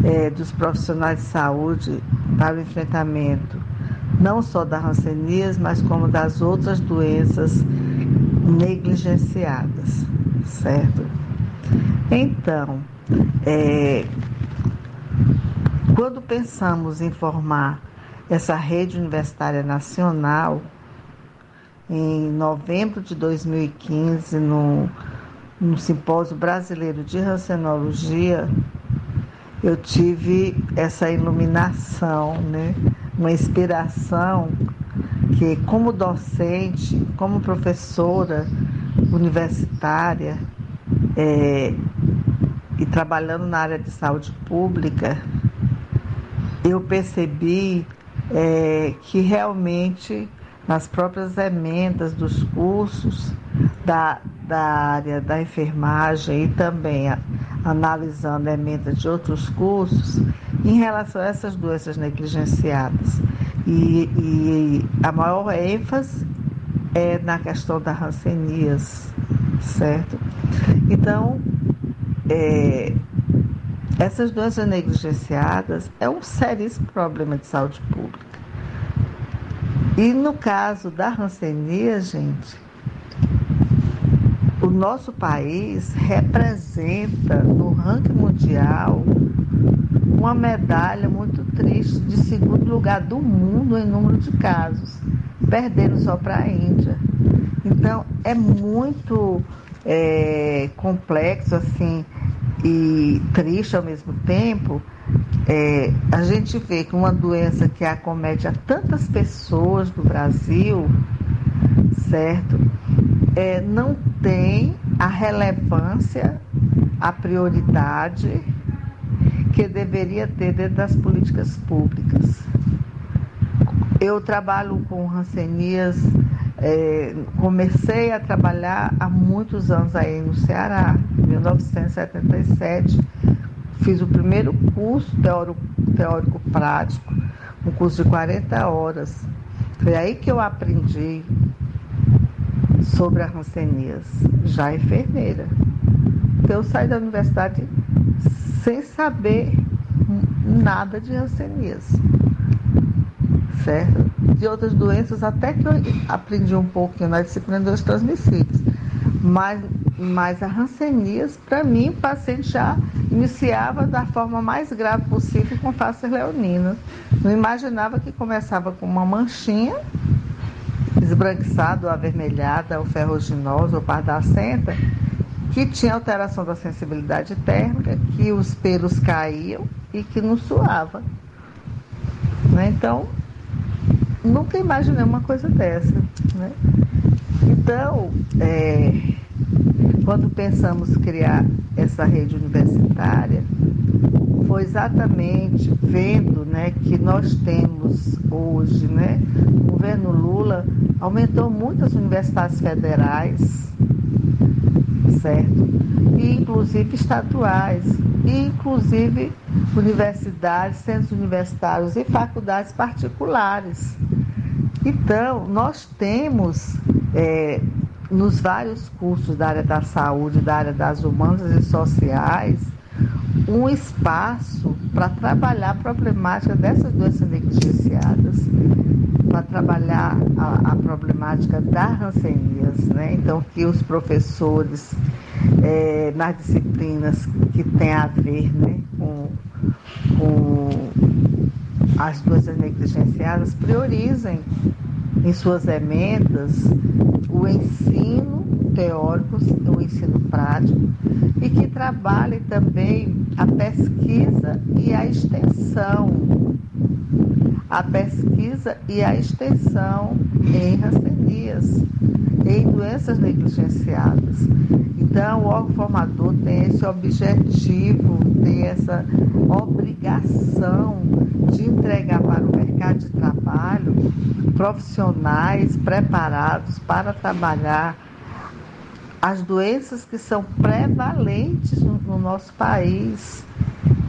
é, dos profissionais de saúde para o enfrentamento não só da rancenias, mas como das outras doenças negligenciadas, certo? Então, é, quando pensamos em formar essa rede universitária nacional, em novembro de 2015, no, no Simpósio Brasileiro de Rancenologia, eu tive essa iluminação, né? uma inspiração que, como docente, como professora universitária é, e trabalhando na área de saúde pública, eu percebi é, que realmente nas próprias emendas dos cursos da, da área da enfermagem e também a, analisando emendas de outros cursos em relação a essas doenças negligenciadas. E, e a maior ênfase é na questão da rancenias, certo? Então, é, essas doenças negligenciadas é um seríssimo problema de saúde pública. E no caso da rancenia, gente, o nosso país representa no ranking mundial uma medalha muito triste de segundo lugar do mundo em número de casos, perdendo só para a Índia. Então é muito é, complexo assim e triste ao mesmo tempo, é, a gente vê que uma doença que acomete a tantas pessoas do Brasil, certo? É, não tem a relevância, a prioridade que deveria ter dentro das políticas públicas. Eu trabalho com rancenias é, comecei a trabalhar há muitos anos aí no Ceará, em 1977. Fiz o primeiro curso teórico, teórico prático, um curso de 40 horas. Foi aí que eu aprendi sobre a rancenias, já enfermeira. Então eu saí da universidade sem saber nada de rancenias certo? De outras doenças, até que eu aprendi um pouquinho na disciplina dos transmissíveis. Mas, mas a rancenias, para mim, o paciente já iniciava da forma mais grave possível com face leonina. Não imaginava que começava com uma manchinha esbranquiçada ou avermelhada, ou ferruginosa, ou pardacenta, que tinha alteração da sensibilidade térmica, que os pelos caíam e que não suava. Né? Então, nunca imaginei uma coisa dessa. Né? Então, é, quando pensamos criar essa rede universitária, foi exatamente vendo né, que nós temos hoje, né, o governo Lula aumentou muito as universidades federais, certo? E inclusive estaduais, e inclusive universidades, centros universitários e faculdades particulares. Então, nós temos é, nos vários cursos da área da saúde, da área das humanas e sociais, um espaço para trabalhar a problemática dessas doenças negligenciadas, para trabalhar a, a, problemática das rancenias, né? Então, que os professores, é, nas disciplinas que têm a ver né, com, com as doenças negligenciadas priorizem em suas emendas o ensino teórico, o ensino prático e que trabalhem também a pesquisa e a extensão. A pesquisa e a extensão em rancenias. em doenças negligenciadas. Então, o órgão formador tem esse objetivo, tem essa obrigação de entregar para o mercado de trabalho profissionais preparados para trabalhar as doenças que são prevalentes no, no nosso país,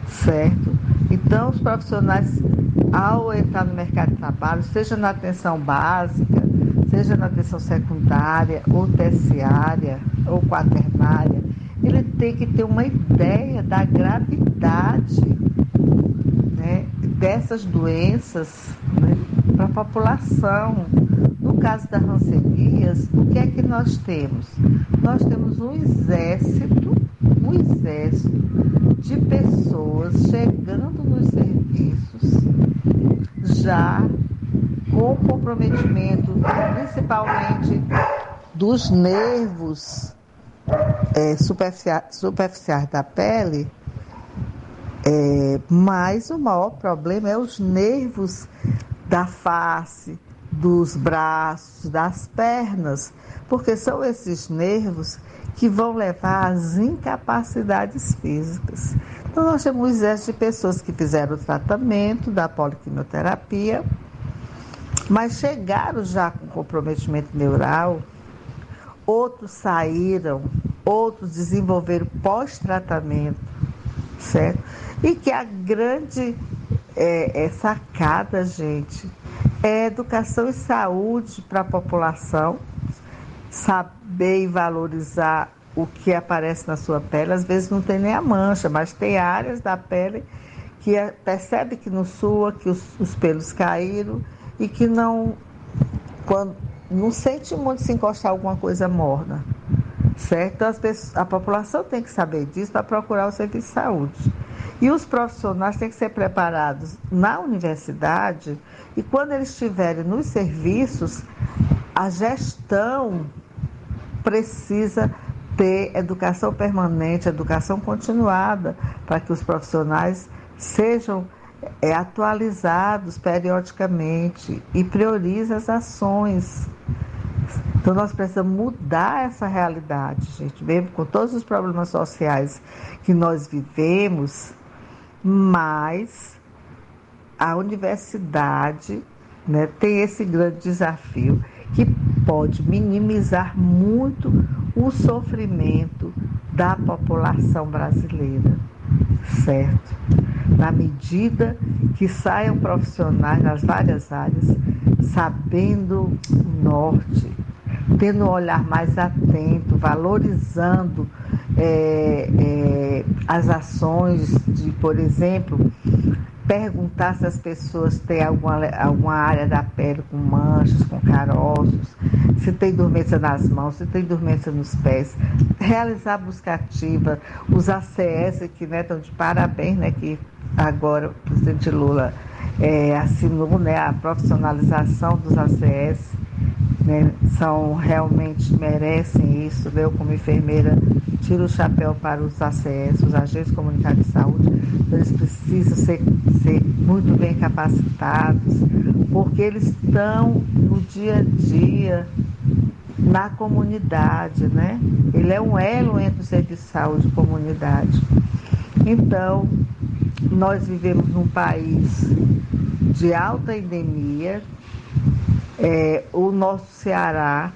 certo? Então, os profissionais, ao entrar no mercado de trabalho, seja na atenção básica, seja na atenção secundária ou terciária ou quaternária, ele tem que ter uma ideia da gravidade né, dessas doenças né, população. No caso da rancenias, o que é que nós temos? Nós temos um exército, um exército de pessoas chegando nos serviços já com comprometimento, principalmente dos nervos é, superficiais, superficiais da pele, é, mas o maior problema é os nervos da face, dos braços, das pernas, porque são esses nervos que vão levar às incapacidades físicas. Então, nós temos exército de pessoas que fizeram o tratamento da poliquimioterapia, mas chegaram já com comprometimento neural, outros saíram, outros desenvolveram pós-tratamento, certo? E que a grande é, é sacada, gente, é educação e saúde para a população, saber e valorizar o que aparece na sua pele. Às vezes não tem nem a mancha, mas tem áreas da pele que é, percebe que não sua, que os, os pelos caíram e que não, quando, não sente muito se encostar alguma coisa morna. Certo? Então, pessoas, a população tem que saber disso para procurar o serviço de saúde. E os profissionais têm que ser preparados na universidade e quando eles estiverem nos serviços, a gestão precisa ter educação permanente, educação continuada, para que os profissionais sejam é, atualizados periodicamente e priorize as ações. Então nós precisamos mudar essa realidade, gente, mesmo com todos os problemas sociais que nós vivemos, mas a universidade né, tem esse grande desafio que pode minimizar muito o sofrimento da população brasileira, certo? Na medida que saiam profissionais nas várias áreas, sabendo o norte, tendo um olhar mais atento, valorizando é, é, as ações de, por exemplo, perguntar se as pessoas têm alguma, alguma área da pele com manchas, com caroços, se tem dormência nas mãos, se tem dormência nos pés, realizar busca ativa, os ACS que né, estão de parabéns, né, que agora o presidente Lula é, assinou né, a profissionalização dos ACS, né, são realmente merecem isso. Eu como enfermeira tiro o chapéu para os ACS, os agentes comunitários de saúde, eles precisam ser, ser muito bem capacitados, porque eles estão no dia a dia na comunidade, né? Ele é um elo entre o serviço de saúde e comunidade. Então, nós vivemos num país de alta endemia, é, o nosso Ceará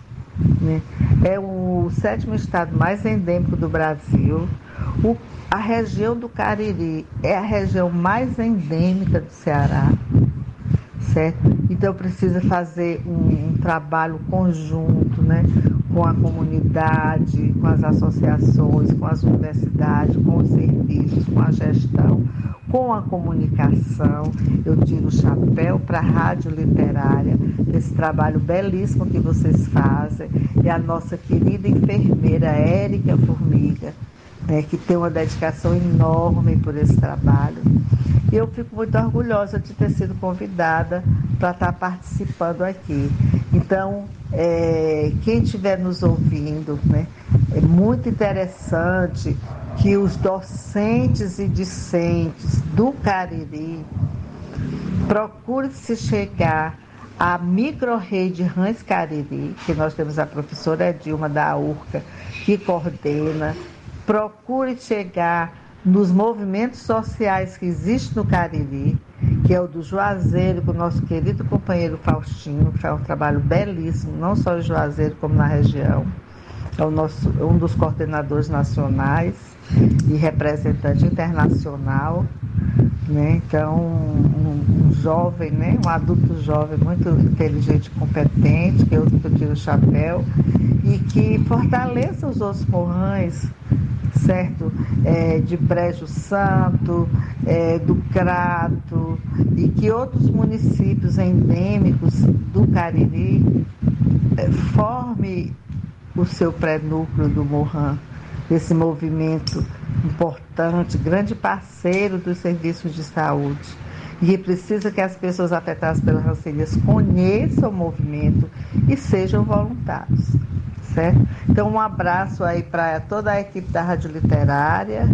né, é o sétimo estado mais endêmico do Brasil. O, a região do Cariri é a região mais endêmica do Ceará, certo? Então precisa fazer um, um trabalho conjunto, né? com a comunidade, com as associações, com as universidades, com os serviços, com a gestão, com a comunicação. Eu tiro o chapéu para a Rádio Literária, esse trabalho belíssimo que vocês fazem, e a nossa querida enfermeira Érica Formiga, né, que tem uma dedicação enorme por esse trabalho. E eu fico muito orgulhosa de ter sido convidada para estar participando aqui. Então, é, quem estiver nos ouvindo, né, é muito interessante que os docentes e discentes do Cariri procurem se chegar a micro-rede Rãs Cariri, que nós temos a professora Dilma da URCA, que coordena, procure chegar nos movimentos sociais que existem no Cariri, que é o do Juazeiro, com o nosso querido companheiro Faustino, que faz um trabalho belíssimo, não só em Juazeiro, como na região. É o nosso, um dos coordenadores nacionais e representante internacional. Né? Então, um, um, jovem, né? um adulto jovem muito inteligente competente, que eu, tiro o chapéu, e que fortaleça os outros morrães, certo? É, de Brejo Santo, é, do Crato, e que outros municípios endêmicos do Cariri é, forme o seu pré-núcleo do Morran, desse movimento importante, grande parceiro dos serviços de saúde. E precisa que as pessoas afetadas pelas rancerias conheçam o movimento e sejam voluntários, certo? Então, um abraço aí para toda a equipe da Rádio Literária.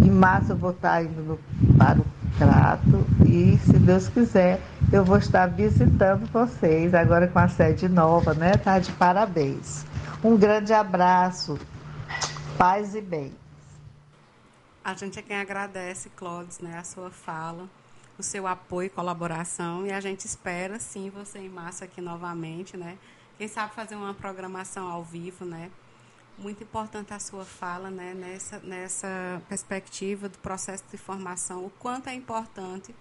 Em março eu vou estar indo no, para o Crato e, se Deus quiser, eu vou estar visitando vocês agora com a sede nova, né? Tá de parabéns. Um grande abraço, paz e bem. A gente é quem agradece, Clóvis, né, a sua fala, o seu apoio e colaboração. E a gente espera, sim, você em massa aqui novamente, né? Quem sabe fazer uma programação ao vivo, né? Muito importante a sua fala, né? Nessa, nessa perspectiva do processo de formação, o quanto é importante,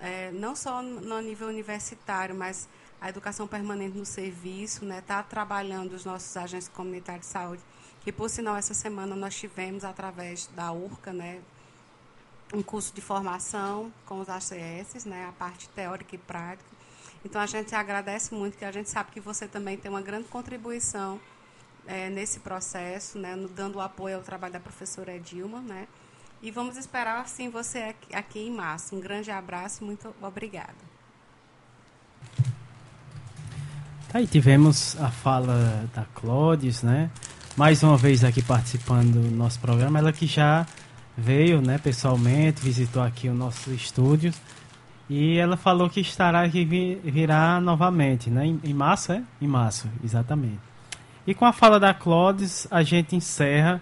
é, não só no nível universitário, mas a educação permanente no serviço, né? Está trabalhando os nossos agentes comunitários de saúde que por sinal essa semana nós tivemos através da URCA, né, um curso de formação com os ACS, né, a parte teórica e prática. Então a gente agradece muito, que a gente sabe que você também tem uma grande contribuição é, nesse processo, né, no, dando apoio ao trabalho da professora Edilma, né, e vamos esperar assim você aqui, aqui em março. Um grande abraço, muito obrigada. Tá, e tivemos a fala da Clodes, né? Mais uma vez aqui participando do nosso programa. Ela que já veio, né, pessoalmente, visitou aqui o nosso estúdio e ela falou que estará aqui virá novamente, né, em, março, é? Em março, exatamente. E com a fala da Clodes, a gente encerra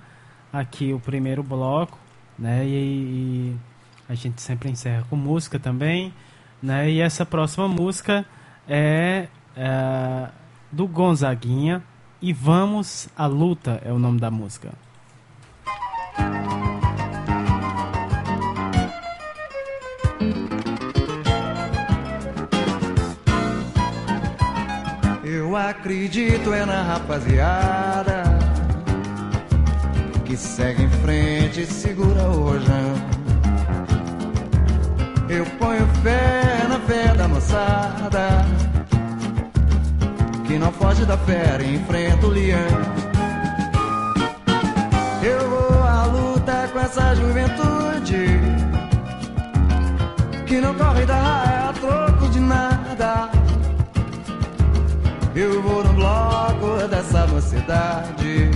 aqui o primeiro bloco, né, e, e a gente sempre encerra com música também, né, e essa próxima música é, é do Gonzaguinha, e Vamos à Luta é o nome da música. Eu acredito é na rapaziada que segue em frente e segura o. Eu ponho fé na fé da moçada que não foge da fera e enfrenta o leão. Eu vou à luta com essa juventude que não corre da raia a troco de nada. Eu vou no bloco dessa mocidade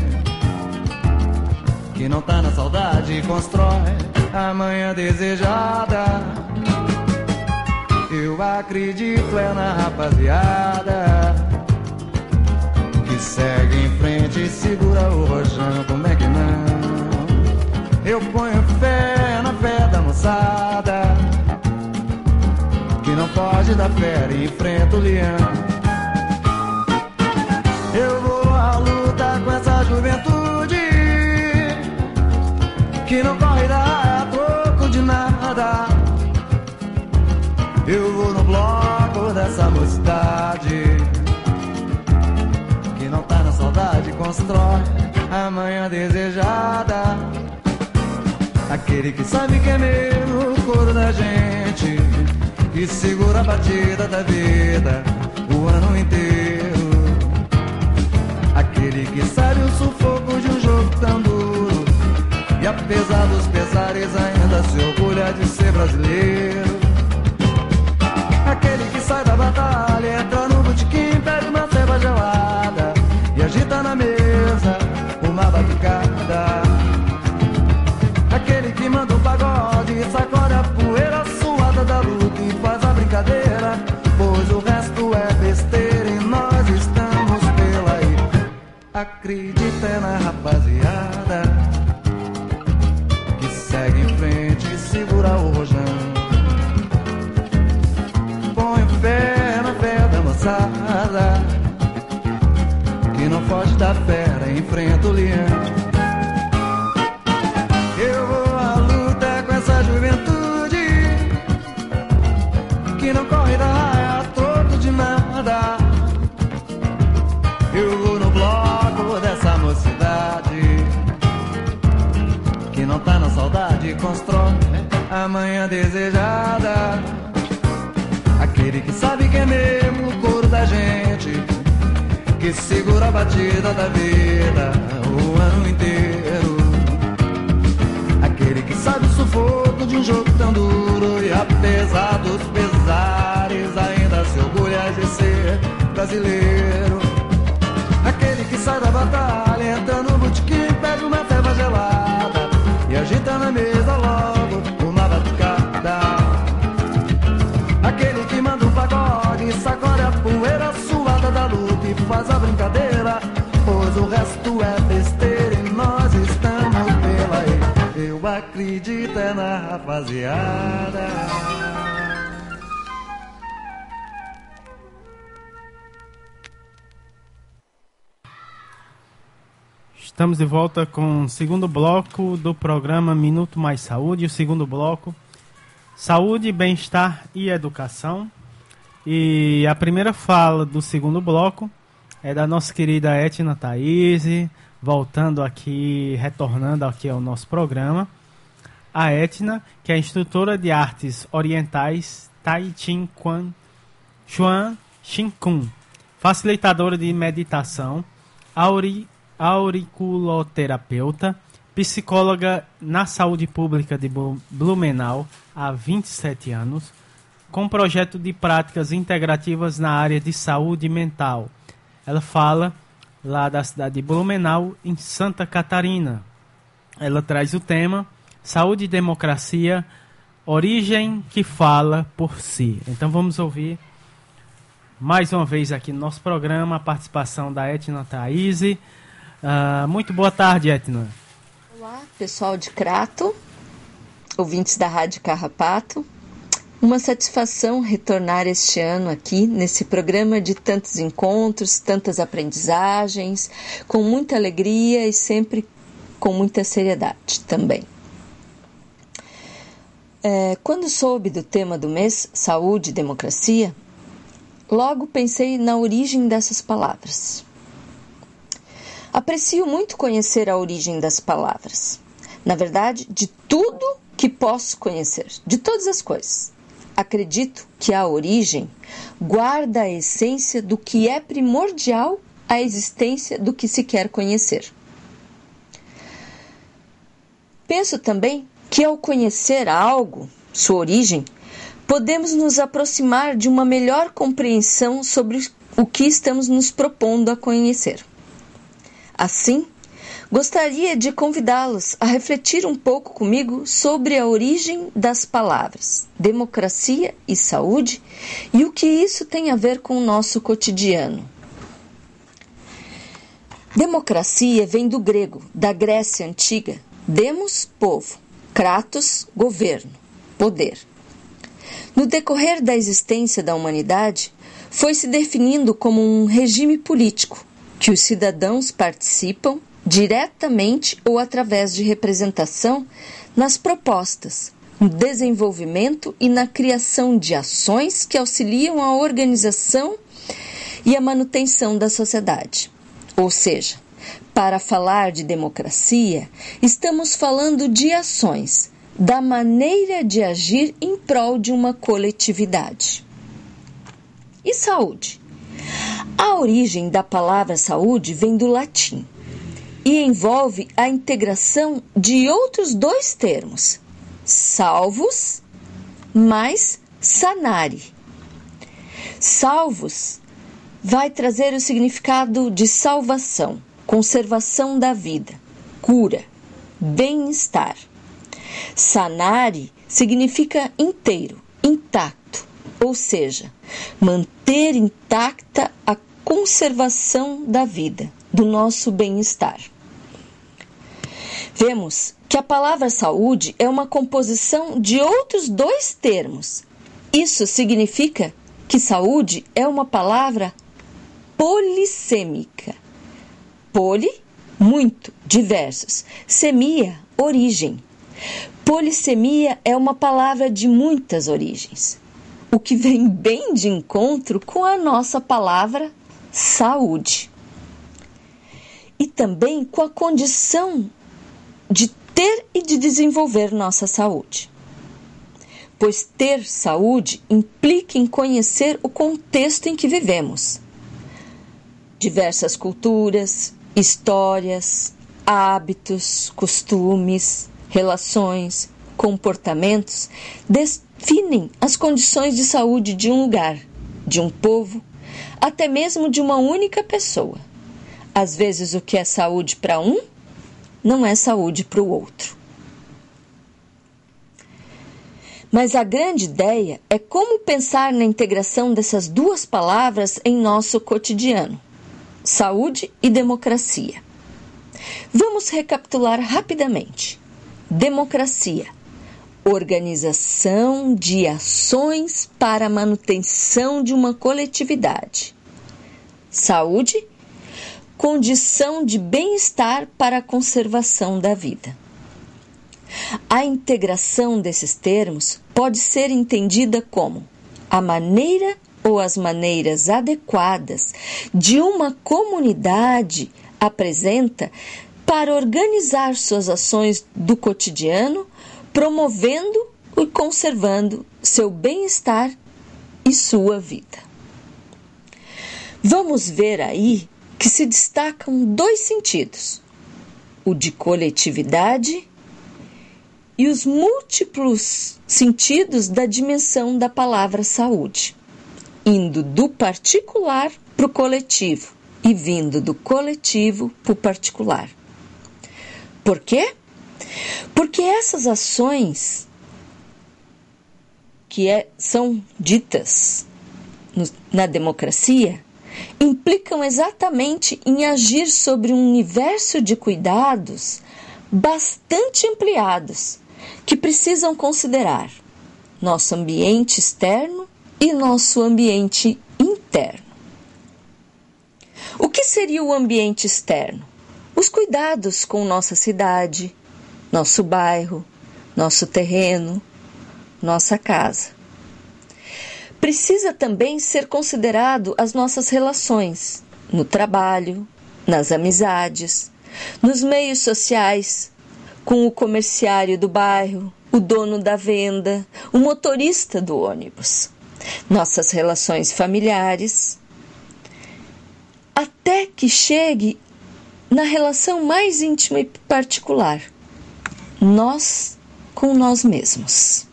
que não tá na saudade e constrói a manhã desejada. Eu acredito é na rapaziada frente e segura o rojão, como é que não? Eu ponho fé na fé da moçada, que não foge da fé e enfrenta o leão. Eu vou à luta com essa juventude, que não corre da troco de nada. Eu vou no bloco dessa mocidade saudade constrói a manhã desejada. Aquele que sabe que é meu, o coro da gente, que segura a batida da vida o ano inteiro. Aquele que sabe o sufoco de um jogo tão duro, e apesar dos pesares ainda se orgulha de ser brasileiro. Aquele que sai da batalha, entra acredita na rapaziada que segue em frente e segura o rojão. Põe fé na fé da moçada que não foge da fera, enfrenta o leão. Saudade, constrói amanhã desejada. Aquele que sabe que é mesmo o couro da gente, que segura a batida da vida o ano inteiro. Aquele que sabe o sufoco de um jogo tão duro e apesar dos pesares ainda se orgulha de ser brasileiro. Aquele que sai da batalha, entra no botequim, pede uma ceva gelada agita na mesa logo uma batucada. Aquele que manda um pagode, sacode a poeira suada da luta e faz a brincadeira, pois o resto é besteira e nós estamos pela aí. Eu acredito é na rapaziada. Estamos de volta com o segundo bloco do programa Minuto Mais Saúde. O segundo bloco, Saúde, Bem-Estar e Educação. E a primeira fala do segundo bloco é da nossa querida Etna Thaís, voltando aqui, retornando aqui ao nosso programa. A Etna, que é instrutora de artes orientais Tai Chi Quan Chuan Shinkun, facilitadora de meditação, auri auriculoterapeuta, psicóloga na saúde pública de Blumenau há 27 anos, com projeto de práticas integrativas na área de saúde mental. Ela fala lá da cidade de Blumenau, em Santa Catarina. Ela traz o tema Saúde e Democracia, origem que fala por si. Então vamos ouvir mais uma vez aqui no nosso programa a participação da Etna Thaís. Uh, muito boa tarde, Etna. Olá, pessoal de Crato, ouvintes da Rádio Carrapato. Uma satisfação retornar este ano aqui nesse programa de tantos encontros, tantas aprendizagens, com muita alegria e sempre com muita seriedade também. É, quando soube do tema do mês, Saúde e Democracia, logo pensei na origem dessas palavras. Aprecio muito conhecer a origem das palavras. Na verdade, de tudo que posso conhecer, de todas as coisas. Acredito que a origem guarda a essência do que é primordial à existência do que se quer conhecer. Penso também que ao conhecer algo, sua origem, podemos nos aproximar de uma melhor compreensão sobre o que estamos nos propondo a conhecer. Assim, gostaria de convidá-los a refletir um pouco comigo sobre a origem das palavras democracia e saúde e o que isso tem a ver com o nosso cotidiano. Democracia vem do grego, da Grécia antiga. Demos, povo, kratos, governo, poder. No decorrer da existência da humanidade, foi se definindo como um regime político que os cidadãos participam diretamente ou através de representação nas propostas, no desenvolvimento e na criação de ações que auxiliam a organização e a manutenção da sociedade. Ou seja, para falar de democracia, estamos falando de ações, da maneira de agir em prol de uma coletividade. E saúde? A origem da palavra saúde vem do latim e envolve a integração de outros dois termos, salvos mais sanare. Salvos vai trazer o significado de salvação, conservação da vida, cura, bem-estar. Sanare significa inteiro, intacto, ou seja, manter intacta a conservação da vida, do nosso bem-estar. Vemos que a palavra saúde é uma composição de outros dois termos. Isso significa que saúde é uma palavra polissêmica. Poli, muito, diversos. Semia, origem. Polissemia é uma palavra de muitas origens, o que vem bem de encontro com a nossa palavra saúde. E também com a condição de ter e de desenvolver nossa saúde. Pois ter saúde implica em conhecer o contexto em que vivemos. Diversas culturas, histórias, hábitos, costumes, relações, comportamentos definem as condições de saúde de um lugar, de um povo, até mesmo de uma única pessoa. Às vezes, o que é saúde para um não é saúde para o outro. Mas a grande ideia é como pensar na integração dessas duas palavras em nosso cotidiano: saúde e democracia. Vamos recapitular rapidamente. Democracia organização de ações para a manutenção de uma coletividade. Saúde condição de bem-estar para a conservação da vida. A integração desses termos pode ser entendida como a maneira ou as maneiras adequadas de uma comunidade apresenta para organizar suas ações do cotidiano, promovendo e conservando seu bem-estar e sua vida. Vamos ver aí que se destacam dois sentidos: o de coletividade e os múltiplos sentidos da dimensão da palavra saúde, indo do particular para o coletivo e vindo do coletivo para o particular. Por quê? Porque essas ações que é, são ditas no, na democracia implicam exatamente em agir sobre um universo de cuidados bastante ampliados que precisam considerar nosso ambiente externo e nosso ambiente interno. O que seria o ambiente externo? Os cuidados com nossa cidade, nosso bairro, nosso terreno, nossa casa. Precisa também ser considerado as nossas relações no trabalho, nas amizades, nos meios sociais, com o comerciário do bairro, o dono da venda, o motorista do ônibus, nossas relações familiares, até que chegue na relação mais íntima e particular, nós com nós mesmos.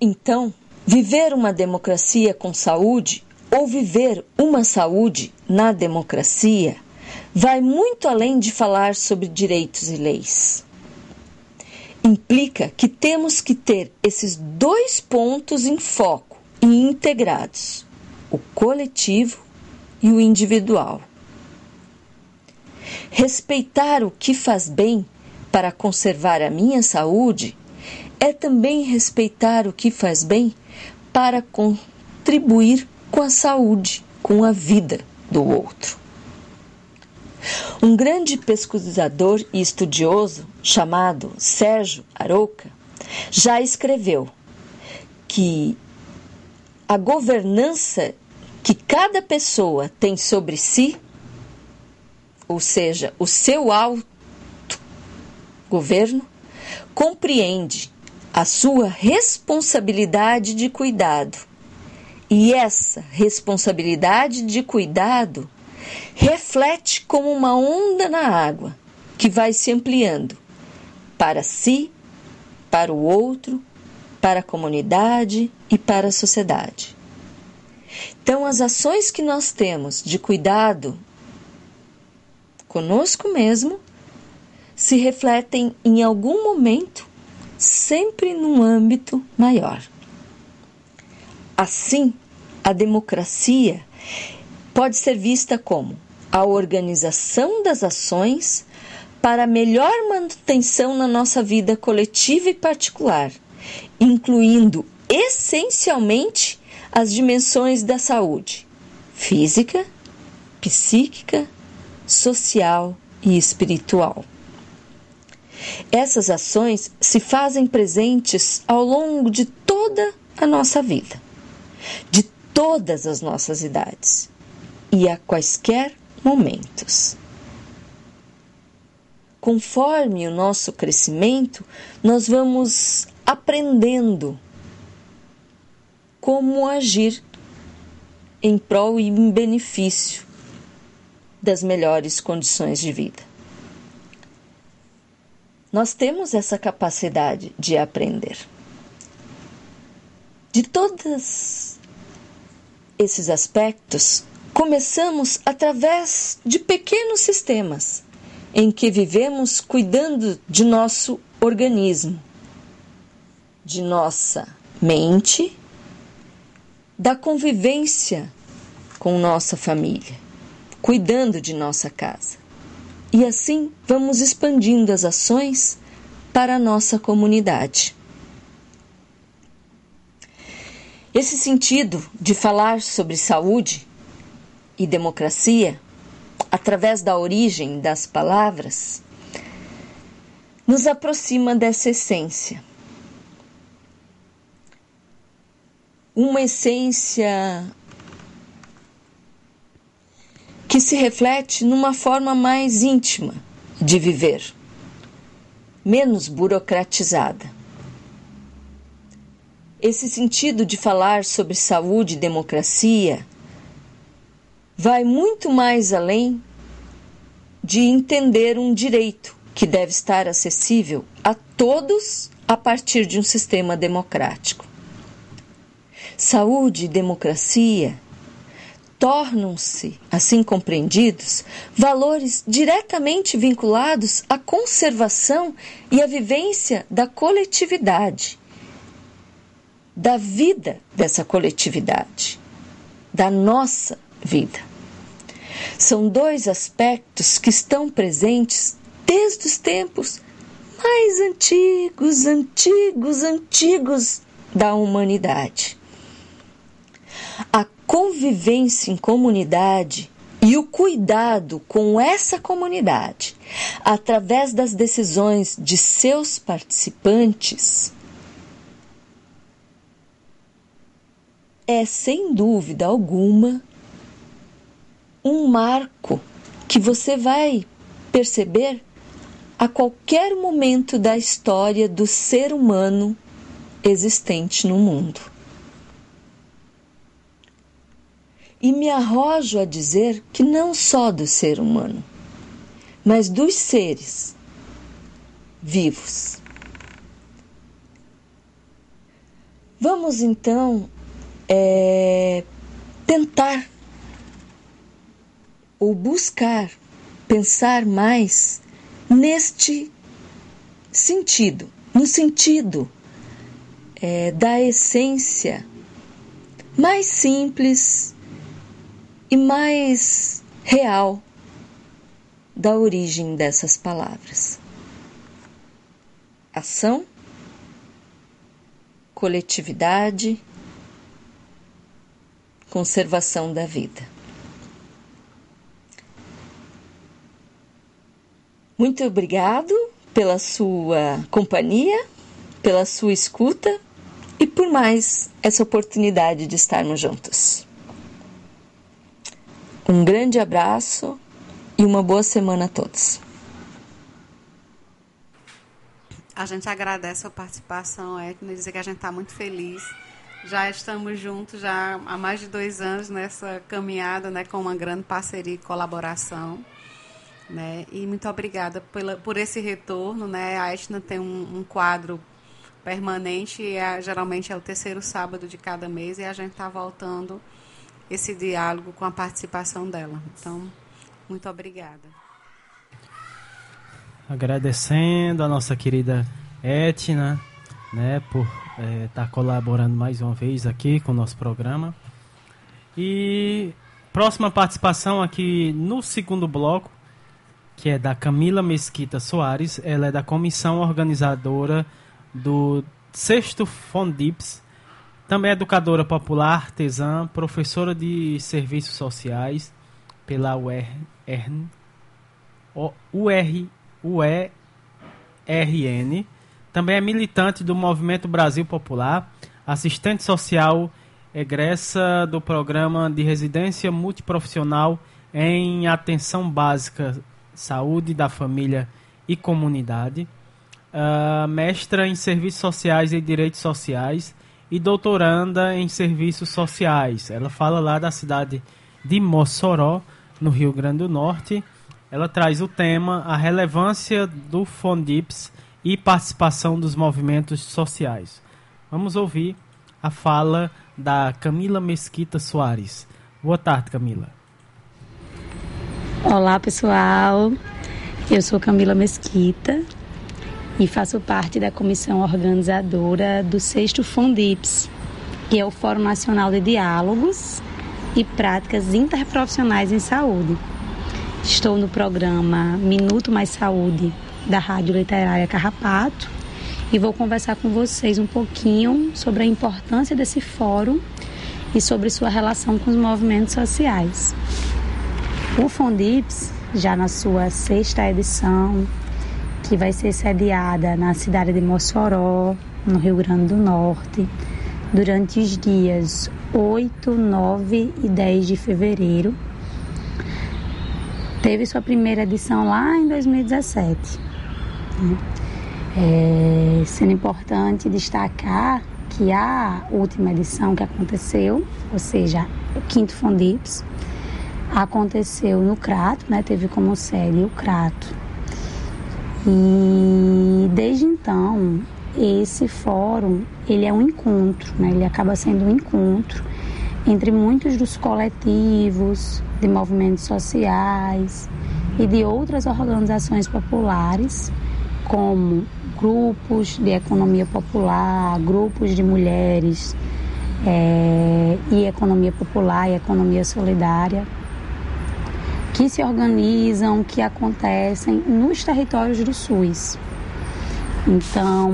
Então, viver uma democracia com saúde ou viver uma saúde na democracia vai muito além de falar sobre direitos e leis. Implica que temos que ter esses dois pontos em foco e integrados: o coletivo e o individual. Respeitar o que faz bem para conservar a minha saúde é também respeitar o que faz bem para contribuir com a saúde, com a vida do outro. Um grande pesquisador e estudioso chamado Sérgio Arouca já escreveu que a governança que cada pessoa tem sobre si, ou seja, o seu auto governo, compreende a sua responsabilidade de cuidado. E essa responsabilidade de cuidado reflete como uma onda na água que vai se ampliando para si, para o outro, para a comunidade e para a sociedade. Então, as ações que nós temos de cuidado conosco mesmo se refletem em algum momento sempre num âmbito maior. Assim, a democracia pode ser vista como a organização das ações para melhor manutenção na nossa vida coletiva e particular, incluindo essencialmente as dimensões da saúde física, psíquica, social e espiritual. Essas ações se fazem presentes ao longo de toda a nossa vida, de todas as nossas idades e a quaisquer momentos. Conforme o nosso crescimento, nós vamos aprendendo como agir em prol e em benefício das melhores condições de vida. Nós temos essa capacidade de aprender. De todos esses aspectos, começamos através de pequenos sistemas em que vivemos cuidando de nosso organismo, de nossa mente, da convivência com nossa família, cuidando de nossa casa. E assim vamos expandindo as ações para a nossa comunidade. Esse sentido de falar sobre saúde e democracia, através da origem das palavras, nos aproxima dessa essência. Uma essência que se reflete numa forma mais íntima de viver, menos burocratizada. Esse sentido de falar sobre saúde e democracia vai muito mais além de entender um direito que deve estar acessível a todos a partir de um sistema democrático. Saúde e democracia tornam-se, assim compreendidos, valores diretamente vinculados à conservação e à vivência da coletividade, da vida dessa coletividade, da nossa vida. São dois aspectos que estão presentes desde os tempos mais antigos, antigos, antigos da humanidade. A convivência em comunidade e o cuidado com essa comunidade através das decisões de seus participantes é sem dúvida alguma um marco que você vai perceber a qualquer momento da história do ser humano existente no mundo. E me arrojo a dizer que não só do ser humano, mas dos seres vivos. Vamos então é, tentar ou buscar pensar mais neste sentido, no sentido é, da essência mais simples e mais real da origem dessas palavras. Ação, coletividade, conservação da vida. Muito obrigado pela sua companhia, pela sua escuta e por mais essa oportunidade de estarmos juntos. Um grande abraço e uma boa semana a todos. A gente agradece a participação, Edna, dizer que a gente está muito feliz. Já estamos juntos já há mais de dois anos nessa caminhada, né, com uma grande parceria e colaboração. Né? E muito obrigada pela, por esse retorno. Né? A Etna tem um, um quadro permanente, e é, geralmente é o terceiro sábado de cada mês, e a gente está voltando esse diálogo com a participação dela. Então, muito obrigada. Agradecendo a nossa querida Etna, né, por estar é, tá colaborando mais uma vez aqui com o nosso programa. E próxima participação aqui no segundo bloco, que é da Camila Mesquita Soares. Ela é da comissão organizadora do sexto Fondips. Também é educadora popular, artesã, professora de serviços sociais pela UR, UR, UERN. Também é militante do Movimento Brasil Popular, assistente social egressa do programa de residência multiprofissional em atenção básica, saúde da família e comunidade, uh, mestra em serviços sociais e direitos sociais e doutoranda em serviços sociais. Ela fala lá da cidade de Mossoró, no Rio Grande do Norte. Ela traz o tema a relevância do Fondips e participação dos movimentos sociais. Vamos ouvir a fala da Camila Mesquita Soares. Boa tarde, Camila. Olá, pessoal. Eu sou Camila Mesquita e faço parte da comissão organizadora do sexto Fondips, que é o Fórum Nacional de Diálogos e Práticas Interprofissionais em Saúde. Estou no programa Minuto Mais Saúde da Rádio Literária Carrapato e vou conversar com vocês um pouquinho sobre a importância desse fórum e sobre sua relação com os movimentos sociais. O Fondips, já na sua sexta edição, que vai ser sediada na cidade de Mossoró, no Rio Grande do Norte, durante os dias 8, 9 e 10 de fevereiro. Teve sua primeira edição lá em 2017. É, sendo importante destacar que a última edição que aconteceu, ou seja, o quinto Fondips, aconteceu no Crato, né, teve como sede o Crato. E desde então, esse fórum, ele é um encontro, né, ele acaba sendo um encontro entre muitos dos coletivos de movimentos sociais e de outras organizações populares, como grupos de economia popular, grupos de mulheres é, e economia popular e economia solidária que se organizam, que acontecem nos territórios do SUS. Então,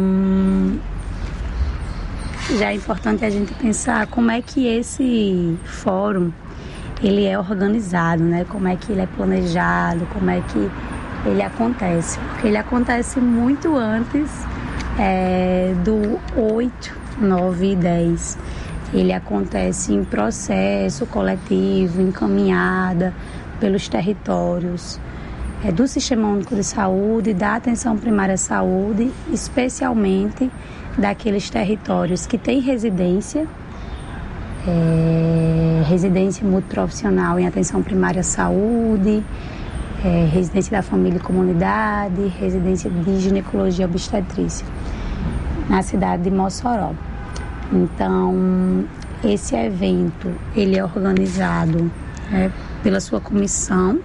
já é importante a gente pensar como é que esse fórum ele é organizado, né? Como é que ele é planejado, como é que ele acontece. Porque ele acontece muito antes é, do 8, 9 e 10. Ele acontece em processo coletivo, em caminhada pelos territórios é, do Sistema Único de Saúde, da Atenção Primária à Saúde, especialmente daqueles territórios que têm residência, é, residência multiprofissional em atenção primária à saúde, é, residência da família e comunidade, residência de ginecologia obstetrícia, na cidade de Mossoró. Então, esse evento ele é organizado né, pela sua comissão,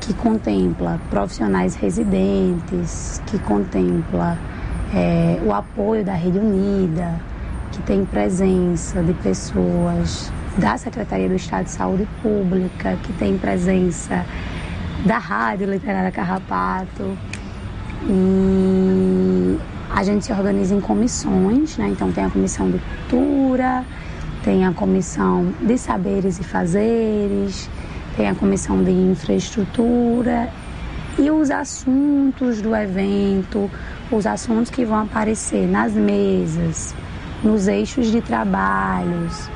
que contempla profissionais residentes, que contempla é, o apoio da Rede Unida, que tem presença de pessoas da Secretaria do Estado de Saúde Pública, que tem presença da Rádio Literária Carrapato. E a gente se organiza em comissões, né? Então tem a comissão de cultura, tem a comissão de saberes e fazeres, tem a comissão de infraestrutura e os assuntos do evento, os assuntos que vão aparecer nas mesas, nos eixos de trabalhos,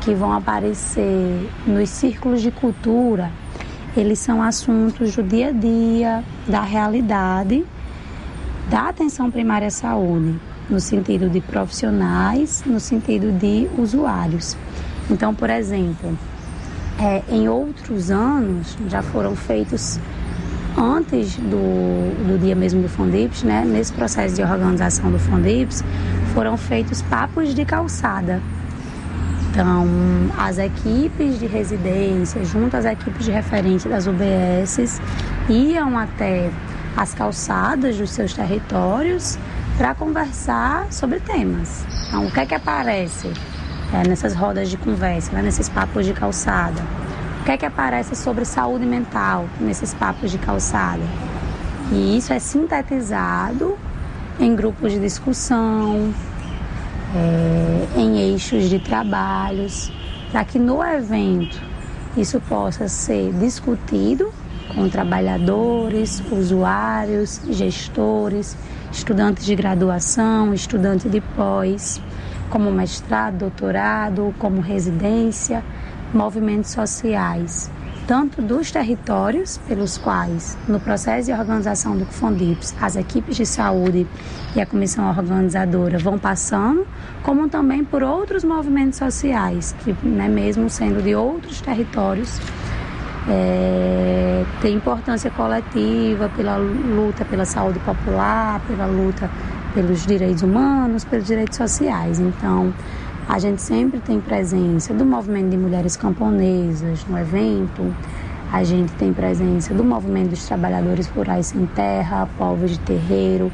que vão aparecer nos círculos de cultura, eles são assuntos do dia a dia, da realidade, da atenção primária à saúde, no sentido de profissionais, no sentido de usuários. Então, por exemplo, é, em outros anos já foram feitos antes do, do dia mesmo do Fondips, né, nesse processo de organização do Fondips, foram feitos papos de calçada, então, as equipes de residência, junto às equipes de referência das UBSs, iam até as calçadas dos seus territórios para conversar sobre temas. Então, o que é que aparece é, nessas rodas de conversa, né, nesses papos de calçada? O que é que aparece sobre saúde mental nesses papos de calçada? E isso é sintetizado em grupos de discussão, é, em eixos de trabalhos, para que no evento isso possa ser discutido com trabalhadores, usuários, gestores, estudantes de graduação, estudantes de pós, como mestrado, doutorado, como residência, movimentos sociais tanto dos territórios pelos quais, no processo de organização do Fundips, as equipes de saúde e a comissão organizadora vão passando, como também por outros movimentos sociais, que né, mesmo sendo de outros territórios, é, tem importância coletiva pela luta pela saúde popular, pela luta pelos direitos humanos, pelos direitos sociais. Então, a gente sempre tem presença do movimento de mulheres camponesas no evento, a gente tem presença do movimento dos trabalhadores rurais sem terra, povos de terreiro,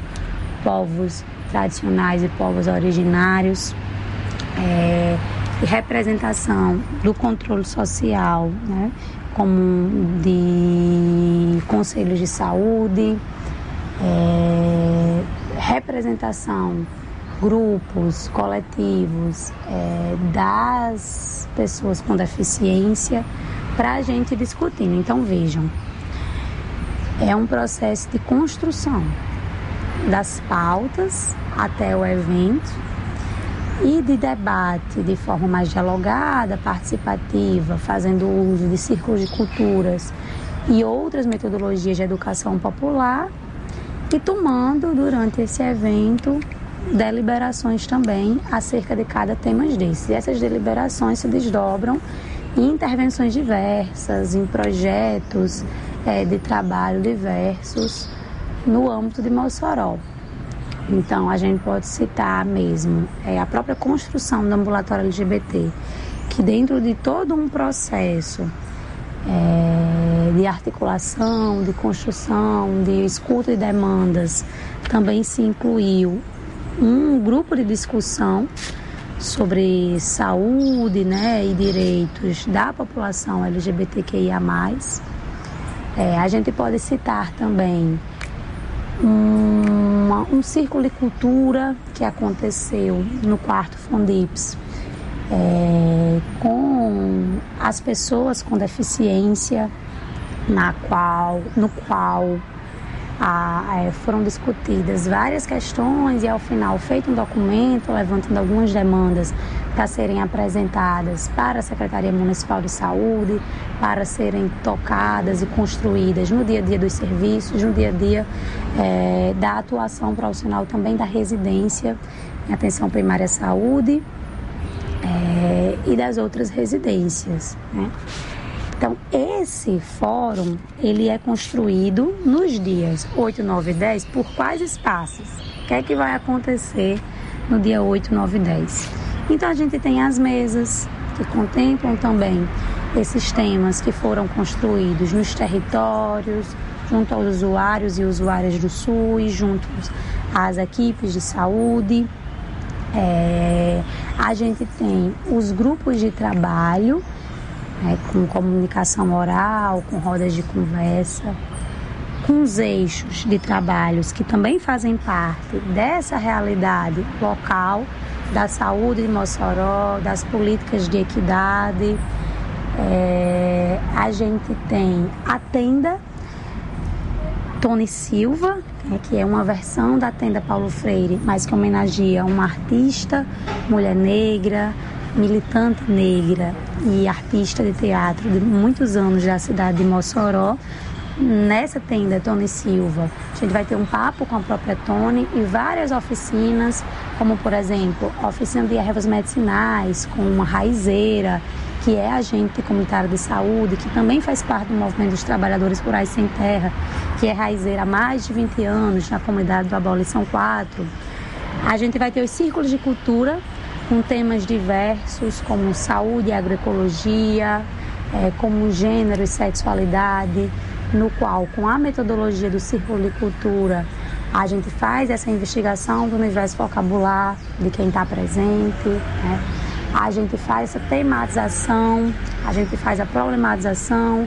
povos tradicionais e povos originários, é, e representação do controle social, né, como de conselhos de saúde, é, representação grupos, coletivos é, das pessoas com deficiência para a gente discutindo. Então vejam, é um processo de construção das pautas até o evento e de debate de forma mais dialogada, participativa, fazendo uso de círculos de culturas e outras metodologias de educação popular e tomando durante esse evento deliberações também acerca de cada tema desses. E essas deliberações se desdobram em intervenções diversas, em projetos é, de trabalho diversos no âmbito de Mossoró. Então, a gente pode citar mesmo é, a própria construção do ambulatório LGBT, que dentro de todo um processo é, de articulação, de construção, de escuta de demandas, também se incluiu um grupo de discussão sobre saúde né, e direitos da população LGBTQIA. É, a gente pode citar também uma, um círculo de cultura que aconteceu no quarto Fondips é, com as pessoas com deficiência, na qual, no qual a, foram discutidas várias questões e ao final feito um documento levantando algumas demandas para serem apresentadas para a Secretaria Municipal de Saúde, para serem tocadas e construídas no dia a dia dos serviços, no dia a dia é, da atuação profissional também da residência em atenção primária à saúde é, e das outras residências. Né? Então, esse fórum, ele é construído nos dias 8, 9 e 10 por quais espaços? O que é que vai acontecer no dia 8, 9 e 10? Então, a gente tem as mesas que contemplam também esses temas que foram construídos nos territórios, junto aos usuários e usuárias do SUS, junto às equipes de saúde. É, a gente tem os grupos de trabalho né, com comunicação oral, com rodas de conversa, com os eixos de trabalhos que também fazem parte dessa realidade local da saúde de Mossoró, das políticas de equidade. É, a gente tem a tenda Tony Silva, né, que é uma versão da tenda Paulo Freire, mas que homenageia uma artista, mulher negra, militante negra e artista de teatro de muitos anos da cidade de Mossoró. Nessa tenda Tony Silva, a gente vai ter um papo com a própria Tony e várias oficinas, como por exemplo, a oficina de ervas medicinais com uma raizeira, que é agente comunitário de saúde, que também faz parte do movimento dos trabalhadores rurais sem terra, que é raizeira há mais de 20 anos na comunidade do Abolição 4. A gente vai ter os círculos de cultura, com temas diversos como saúde e agroecologia, é, como gênero e sexualidade, no qual, com a metodologia do Círculo de Cultura, a gente faz essa investigação do universo vocabular de quem está presente, né? a gente faz essa tematização, a gente faz a problematização,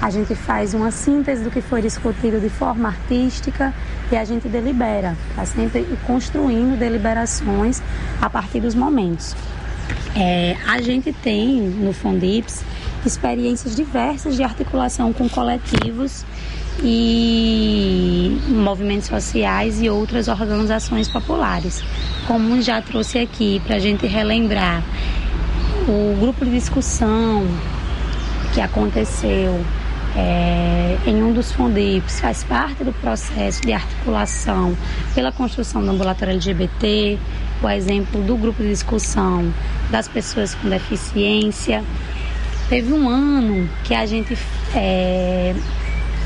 a gente faz uma síntese do que foi discutido de forma artística e a gente delibera, tá sempre construindo deliberações a partir dos momentos. É, a gente tem no Fondips experiências diversas de articulação com coletivos e movimentos sociais e outras organizações populares. Como já trouxe aqui para a gente relembrar o grupo de discussão que aconteceu é, em um dos FONDIPs faz parte do processo de articulação pela construção do ambulatório LGBT, o exemplo do grupo de discussão das pessoas com deficiência. Teve um ano que a gente é,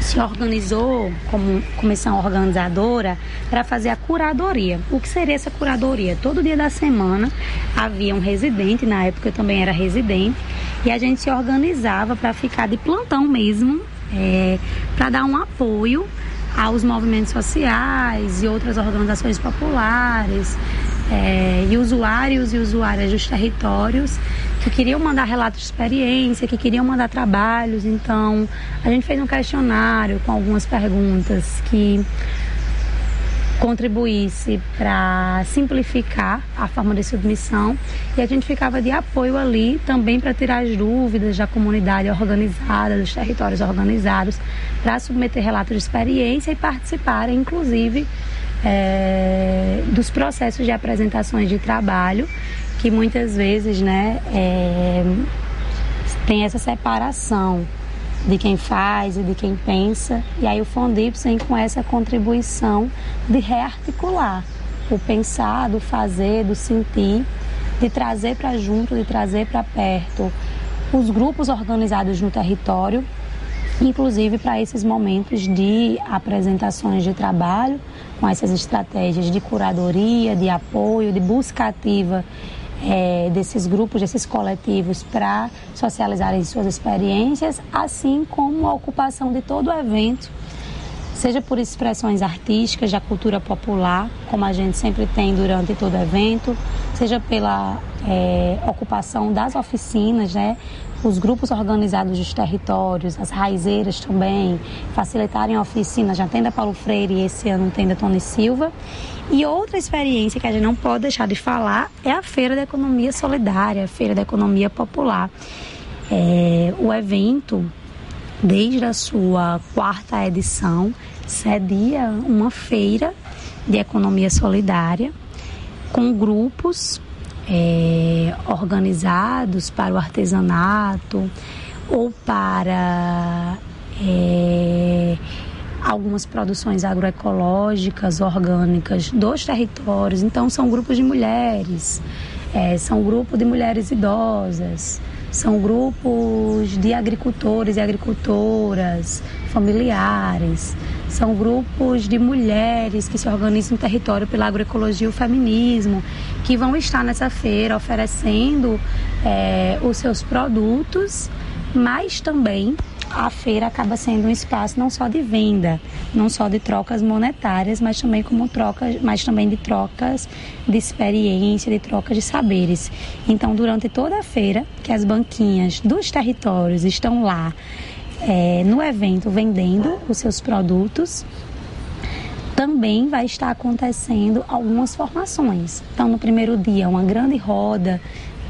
se organizou como comissão organizadora para fazer a curadoria. O que seria essa curadoria? Todo dia da semana havia um residente, na época eu também era residente, e a gente se organizava para ficar de plantão mesmo, é, para dar um apoio aos movimentos sociais e outras organizações populares, é, e usuários e usuárias dos territórios que queriam mandar relatos de experiência, que queriam mandar trabalhos. Então, a gente fez um questionário com algumas perguntas que contribuísse para simplificar a forma de submissão e a gente ficava de apoio ali também para tirar as dúvidas da comunidade organizada, dos territórios organizados, para submeter relatos de experiência e participarem, inclusive, é, dos processos de apresentações de trabalho, que muitas vezes né, é, tem essa separação de quem faz e de quem pensa. E aí o Fondips vem com essa contribuição de rearticular o pensar, do fazer, do sentir, de trazer para junto, de trazer para perto os grupos organizados no território, inclusive para esses momentos de apresentações de trabalho, com essas estratégias de curadoria, de apoio, de busca ativa é, desses grupos, desses coletivos para socializarem suas experiências, assim como a ocupação de todo o evento, seja por expressões artísticas da cultura popular, como a gente sempre tem durante todo evento, seja pela é, ocupação das oficinas, né, os grupos organizados dos territórios, as raizeiras também, facilitarem a oficina, já tem da Paulo Freire e esse ano tem da Tony Silva. E outra experiência que a gente não pode deixar de falar é a Feira da Economia Solidária, a Feira da Economia Popular. É, o evento, desde a sua quarta edição, cedia uma feira de economia solidária com grupos é, organizados para o artesanato ou para é, algumas produções agroecológicas, orgânicas dos territórios. Então, são grupos de mulheres, é, são grupos de mulheres idosas, são grupos de agricultores e agricultoras, familiares, são grupos de mulheres que se organizam no território pela agroecologia e o feminismo, que vão estar nessa feira oferecendo é, os seus produtos, mas também a feira acaba sendo um espaço não só de venda, não só de trocas monetárias, mas também como trocas, mas também de trocas de experiência, de trocas de saberes. Então, durante toda a feira, que as banquinhas dos territórios estão lá é, no evento vendendo os seus produtos, também vai estar acontecendo algumas formações. Então, no primeiro dia, uma grande roda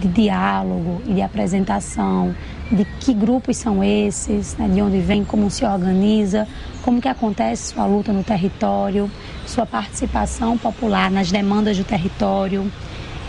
de diálogo e de apresentação de que grupos são esses, né, de onde vem, como se organiza, como que acontece sua luta no território, sua participação popular nas demandas do território.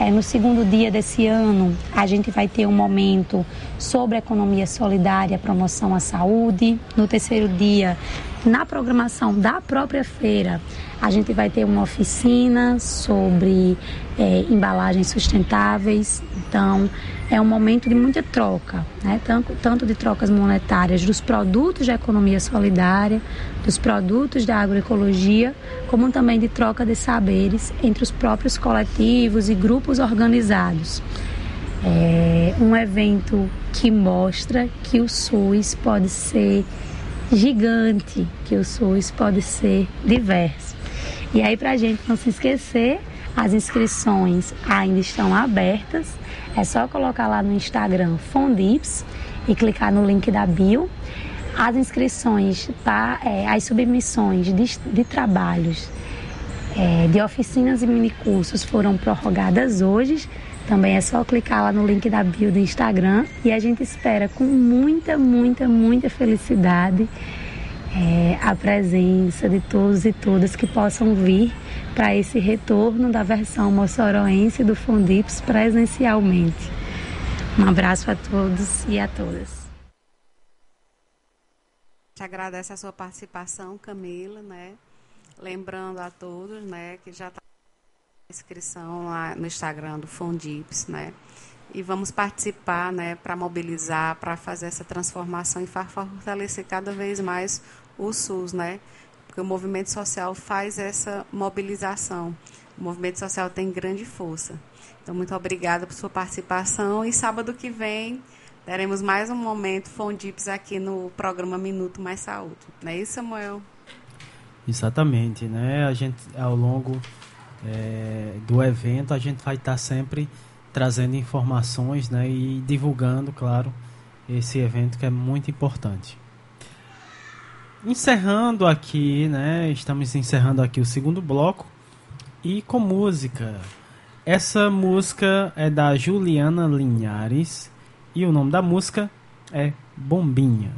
É, no segundo dia desse ano, a gente vai ter um momento sobre economia solidária, promoção à saúde. No terceiro dia, na programação da própria feira, a gente vai ter uma oficina sobre é, embalagens sustentáveis. Então, é um momento de muita troca, né? tanto, tanto de trocas monetárias dos produtos da economia solidária, dos produtos da agroecologia, como também de troca de saberes entre os próprios coletivos e grupos organizados. É um evento que mostra que o SUS pode ser gigante, que o SUS pode ser diverso. E aí, para a gente não se esquecer, as inscrições ainda estão abertas. É só colocar lá no Instagram Fondips e clicar no link da bio. As inscrições, tá, é, as submissões de, de trabalhos, é, de oficinas e minicursos foram prorrogadas hoje. Também é só clicar lá no link da bio do Instagram e a gente espera com muita, muita, muita felicidade é, a presença de todos e todas que possam vir para esse retorno da versão moçoroense do Fundips presencialmente. Um abraço a todos e a todas. Te agradece a sua participação, Camila, né? Lembrando a todos, né, que já está inscrição lá no Instagram do Fondips, né? E vamos participar, né, para mobilizar, para fazer essa transformação e fortalecer cada vez mais o SUS, né? Porque o movimento social faz essa mobilização. O movimento social tem grande força. Então, muito obrigada por sua participação e sábado que vem teremos mais um momento Fondips aqui no programa Minuto Mais Saúde. Não é isso, Samuel? Exatamente, né? A gente ao longo é, do evento a gente vai estar sempre trazendo informações, né? E divulgando, claro, esse evento que é muito importante. Encerrando aqui, né? Estamos encerrando aqui o segundo bloco e com música. Essa música é da Juliana Linhares e o nome da música é Bombinha.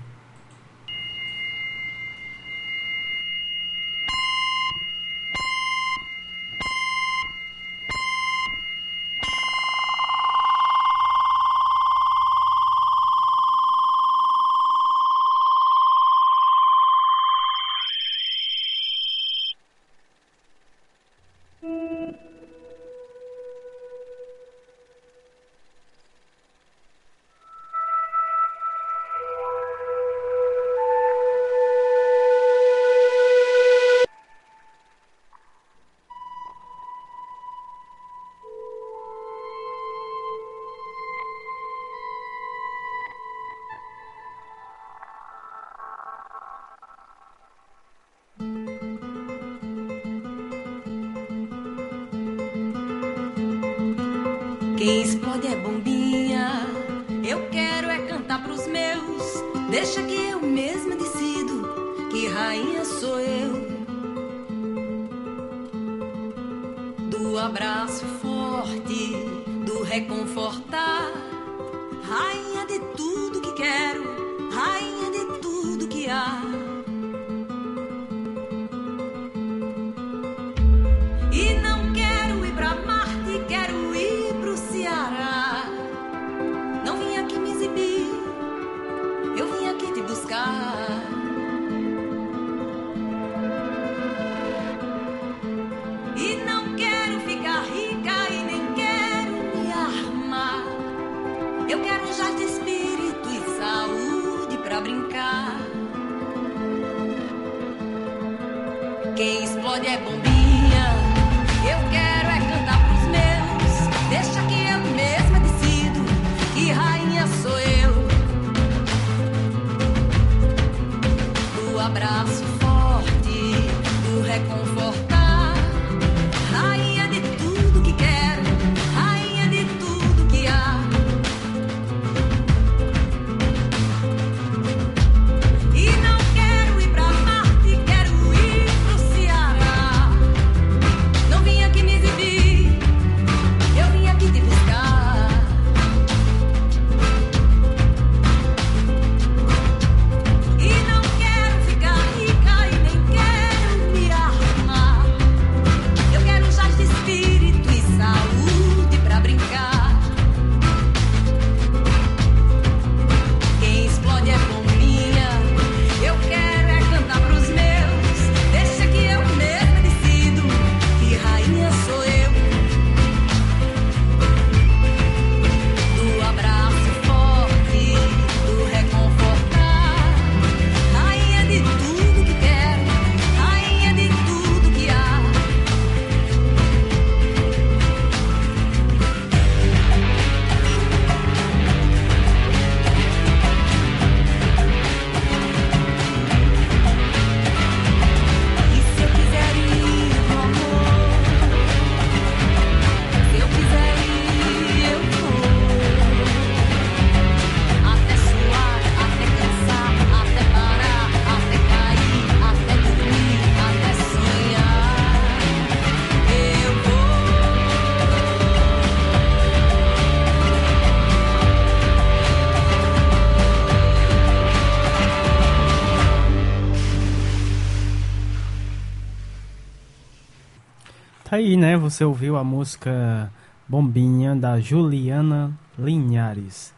Tá aí, né? Você ouviu a música Bombinha da Juliana Linhares.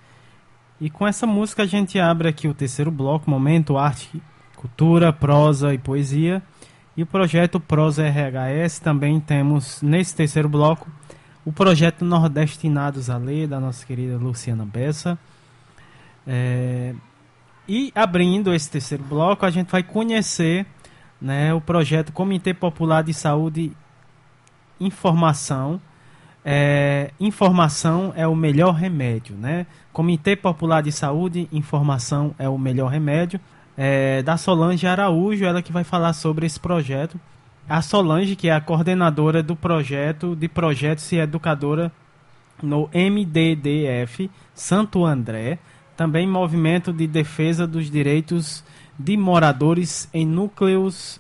E com essa música a gente abre aqui o terceiro bloco, momento arte, cultura, prosa e poesia. E o projeto Prosa RHS também temos nesse terceiro bloco o projeto Nordestinados a Ler, da nossa querida Luciana Bessa. É... E abrindo esse terceiro bloco, a gente vai conhecer né, o projeto Comitê Popular de Saúde Informação. É, informação é o melhor remédio, né? Comitê Popular de Saúde, informação é o melhor remédio. É, da Solange Araújo, ela que vai falar sobre esse projeto. A Solange, que é a coordenadora do projeto de projetos e educadora no MDDF Santo André, também movimento de defesa dos direitos de moradores em núcleos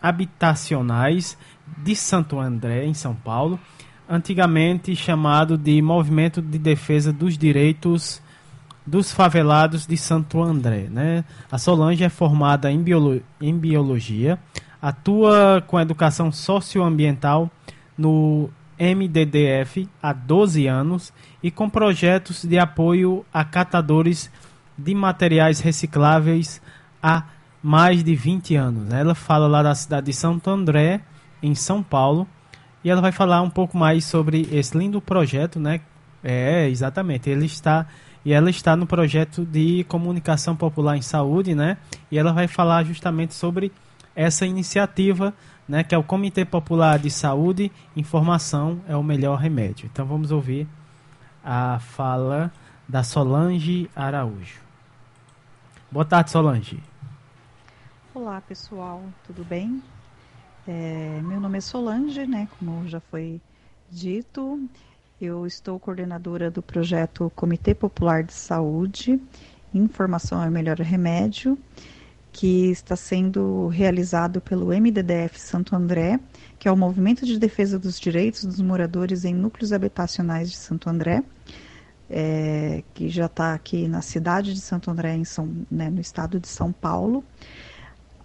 habitacionais de Santo André, em São Paulo, antigamente chamado de Movimento de Defesa dos Direitos dos Favelados de Santo André. Né? A Solange é formada em, biolo em biologia, atua com educação socioambiental no MDDF há 12 anos e com projetos de apoio a catadores de materiais recicláveis há mais de 20 anos. Ela fala lá da cidade de Santo André, em São Paulo, e ela vai falar um pouco mais sobre esse lindo projeto, né? É, exatamente. Ele está e ela está no projeto de comunicação popular em saúde, né? E ela vai falar justamente sobre essa iniciativa, né, que é o Comitê Popular de Saúde, Informação é o melhor remédio. Então vamos ouvir a fala da Solange Araújo. Boa tarde, Solange. Olá, pessoal, tudo bem? É, meu nome é Solange, né? Como já foi dito, eu estou coordenadora do projeto Comitê Popular de Saúde, Informação é o Melhor Remédio, que está sendo realizado pelo MDDF Santo André, que é o Movimento de Defesa dos Direitos dos Moradores em Núcleos Habitacionais de Santo André, é, que já está aqui na cidade de Santo André, em São, né, no estado de São Paulo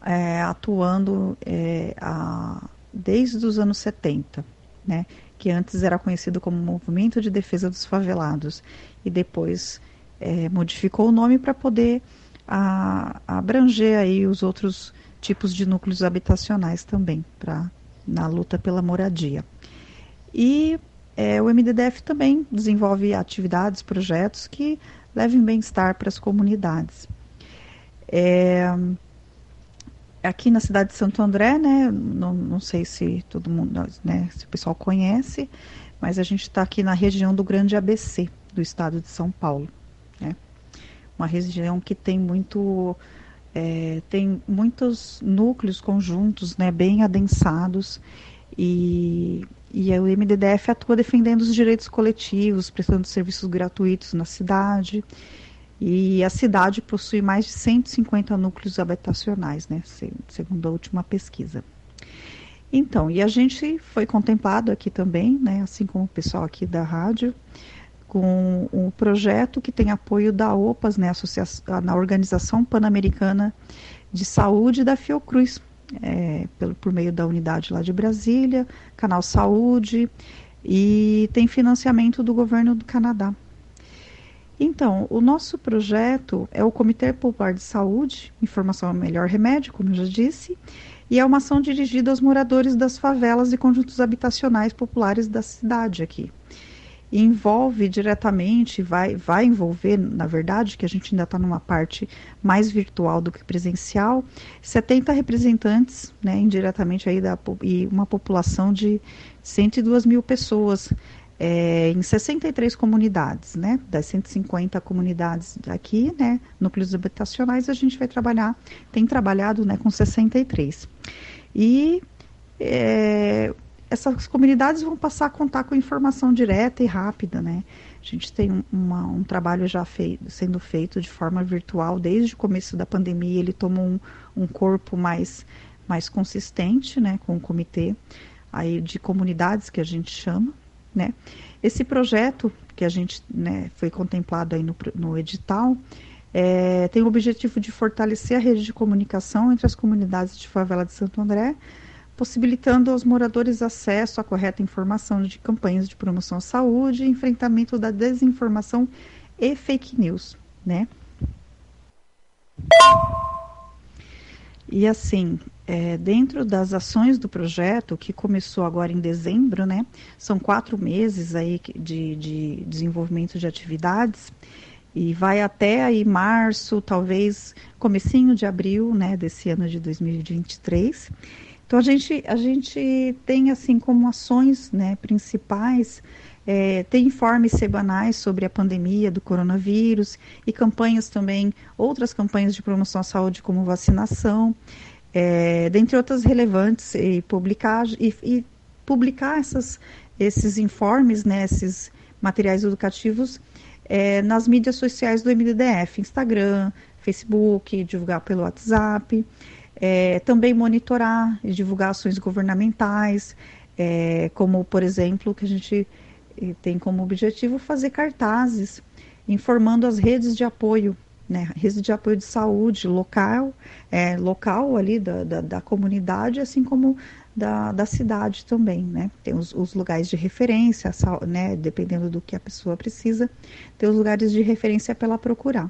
é, atuando é, a, desde os anos 70, né, que antes era conhecido como Movimento de Defesa dos Favelados e depois é, modificou o nome para poder a, abranger aí os outros tipos de núcleos habitacionais também, para na luta pela moradia. E é, o MDDF também desenvolve atividades, projetos que levem bem-estar para as comunidades. É, aqui na cidade de Santo André, né? Não, não sei se todo mundo, né? Se o pessoal conhece, mas a gente está aqui na região do Grande ABC do estado de São Paulo, né? Uma região que tem muito é, tem muitos núcleos conjuntos, né? Bem adensados e e o MDDF atua defendendo os direitos coletivos, prestando serviços gratuitos na cidade e a cidade possui mais de 150 núcleos habitacionais, né, segundo a última pesquisa. Então, e a gente foi contemplado aqui também, né, assim como o pessoal aqui da rádio, com um projeto que tem apoio da OPAS, né, na Organização Pan-Americana de Saúde da Fiocruz, é, pelo, por meio da unidade lá de Brasília, Canal Saúde, e tem financiamento do governo do Canadá. Então, o nosso projeto é o Comitê Popular de Saúde, Informação é o Melhor Remédio, como eu já disse, e é uma ação dirigida aos moradores das favelas e conjuntos habitacionais populares da cidade aqui. E envolve diretamente, vai, vai envolver, na verdade, que a gente ainda está numa parte mais virtual do que presencial, 70 representantes, né, indiretamente aí da, e uma população de 102 mil pessoas é, em 63 comunidades, né? Das 150 comunidades aqui, né? Núcleos habitacionais, a gente vai trabalhar, tem trabalhado, né? Com 63. E é, essas comunidades vão passar a contar com informação direta e rápida, né? A gente tem uma, um trabalho já feito, sendo feito de forma virtual desde o começo da pandemia. Ele tomou um, um corpo mais, mais consistente, né? Com o comitê aí de comunidades que a gente chama, né? Esse projeto que a gente né, foi contemplado aí no, no edital é, tem o objetivo de fortalecer a rede de comunicação entre as comunidades de favela de Santo André, possibilitando aos moradores acesso à correta informação de campanhas de promoção à saúde e enfrentamento da desinformação e fake news, né? E assim, é, dentro das ações do projeto, que começou agora em dezembro, né? São quatro meses aí de, de desenvolvimento de atividades e vai até aí março, talvez comecinho de abril, né, desse ano de 2023. Então a gente a gente tem assim como ações, né, principais é, tem informes semanais sobre a pandemia do coronavírus e campanhas também, outras campanhas de promoção à saúde como vacinação, é, dentre outras relevantes e publicar e, e publicar essas, esses informes, né, esses materiais educativos é, nas mídias sociais do MDDF, Instagram, Facebook, divulgar pelo WhatsApp, é, também monitorar e divulgar ações governamentais, é, como, por exemplo, que a gente tem como objetivo fazer cartazes informando as redes de apoio, né, redes de apoio de saúde local, é, local ali da, da, da comunidade, assim como da, da cidade também, né? Tem os, os lugares de referência, né? Dependendo do que a pessoa precisa, tem os lugares de referência para ela procurar.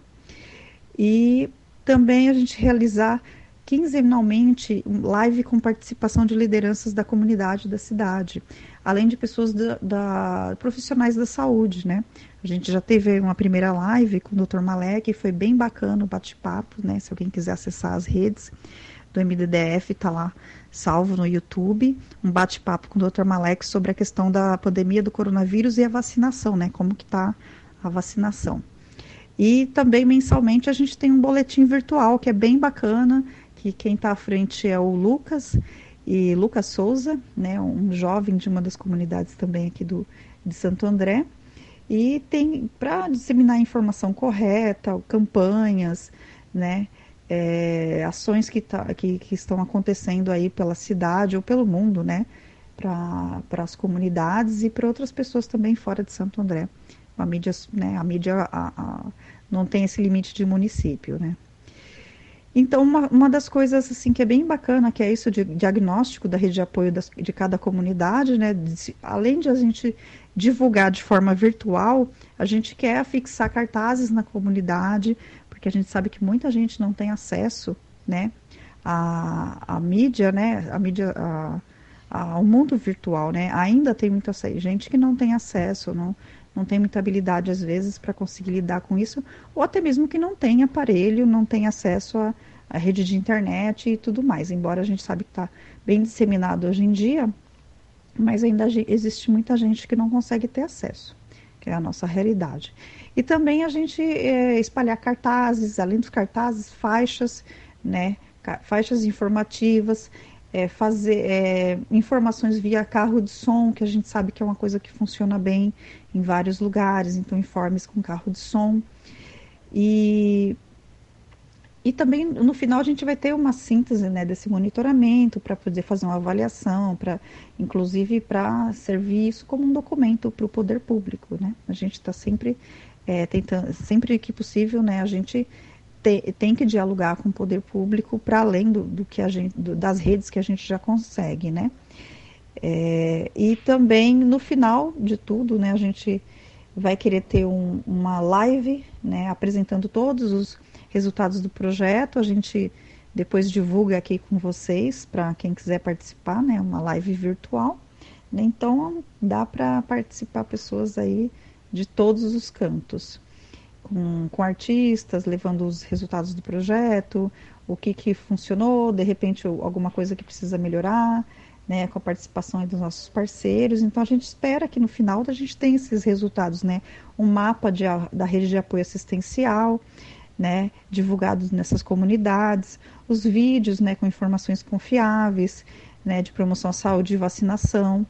E também a gente realizar quinzenalmente live com participação de lideranças da comunidade da cidade, além de pessoas da, da, profissionais da saúde, né? A gente já teve uma primeira live com o Dr. Malek, foi bem bacana o bate-papo, né? Se alguém quiser acessar as redes do MDDF, tá lá salvo no YouTube, um bate-papo com o Dr. Malek sobre a questão da pandemia do coronavírus e a vacinação, né? Como que tá a vacinação. E também mensalmente a gente tem um boletim virtual que é bem bacana, que quem está à frente é o Lucas e Lucas Souza, né, um jovem de uma das comunidades também aqui do de Santo André. E tem para disseminar informação correta, campanhas, né, é, ações que, tá, que, que, estão acontecendo aí pela cidade ou pelo mundo, né? Para as comunidades e para outras pessoas também fora de Santo André. A mídia, né, a mídia a, a, não tem esse limite de município, né? Então, uma, uma das coisas assim que é bem bacana, que é isso de diagnóstico da rede de apoio das, de cada comunidade, né? De, além de a gente divulgar de forma virtual, a gente quer fixar cartazes na comunidade porque a gente sabe que muita gente não tem acesso, né, à, à mídia, né, à mídia, a, ao mundo virtual, né, ainda tem muita gente que não tem acesso, não, não tem muita habilidade às vezes para conseguir lidar com isso, ou até mesmo que não tem aparelho, não tem acesso à, à rede de internet e tudo mais, embora a gente sabe que está bem disseminado hoje em dia, mas ainda existe muita gente que não consegue ter acesso, que é a nossa realidade. E também a gente é, espalhar cartazes, além dos cartazes, faixas, né, faixas informativas, é, fazer é, informações via carro de som, que a gente sabe que é uma coisa que funciona bem em vários lugares, então informes com carro de som. E, e também no final a gente vai ter uma síntese né, desse monitoramento para poder fazer uma avaliação, para inclusive para servir isso como um documento para o poder público. Né? A gente está sempre é, tentando, sempre que possível, né, a gente te, tem que dialogar com o poder público para além do, do, que a gente, do, das redes que a gente já consegue, né? É, e também no final de tudo, né, a gente vai querer ter um, uma live, né, apresentando todos os resultados do projeto. A gente depois divulga aqui com vocês para quem quiser participar, né, uma live virtual. Então dá para participar pessoas aí de todos os cantos, com, com artistas, levando os resultados do projeto, o que, que funcionou, de repente alguma coisa que precisa melhorar, né, com a participação dos nossos parceiros. Então a gente espera que no final a gente tenha esses resultados, né, um mapa de, da rede de apoio assistencial, né, divulgados nessas comunidades, os vídeos, né, com informações confiáveis, né, de promoção à saúde e vacinação.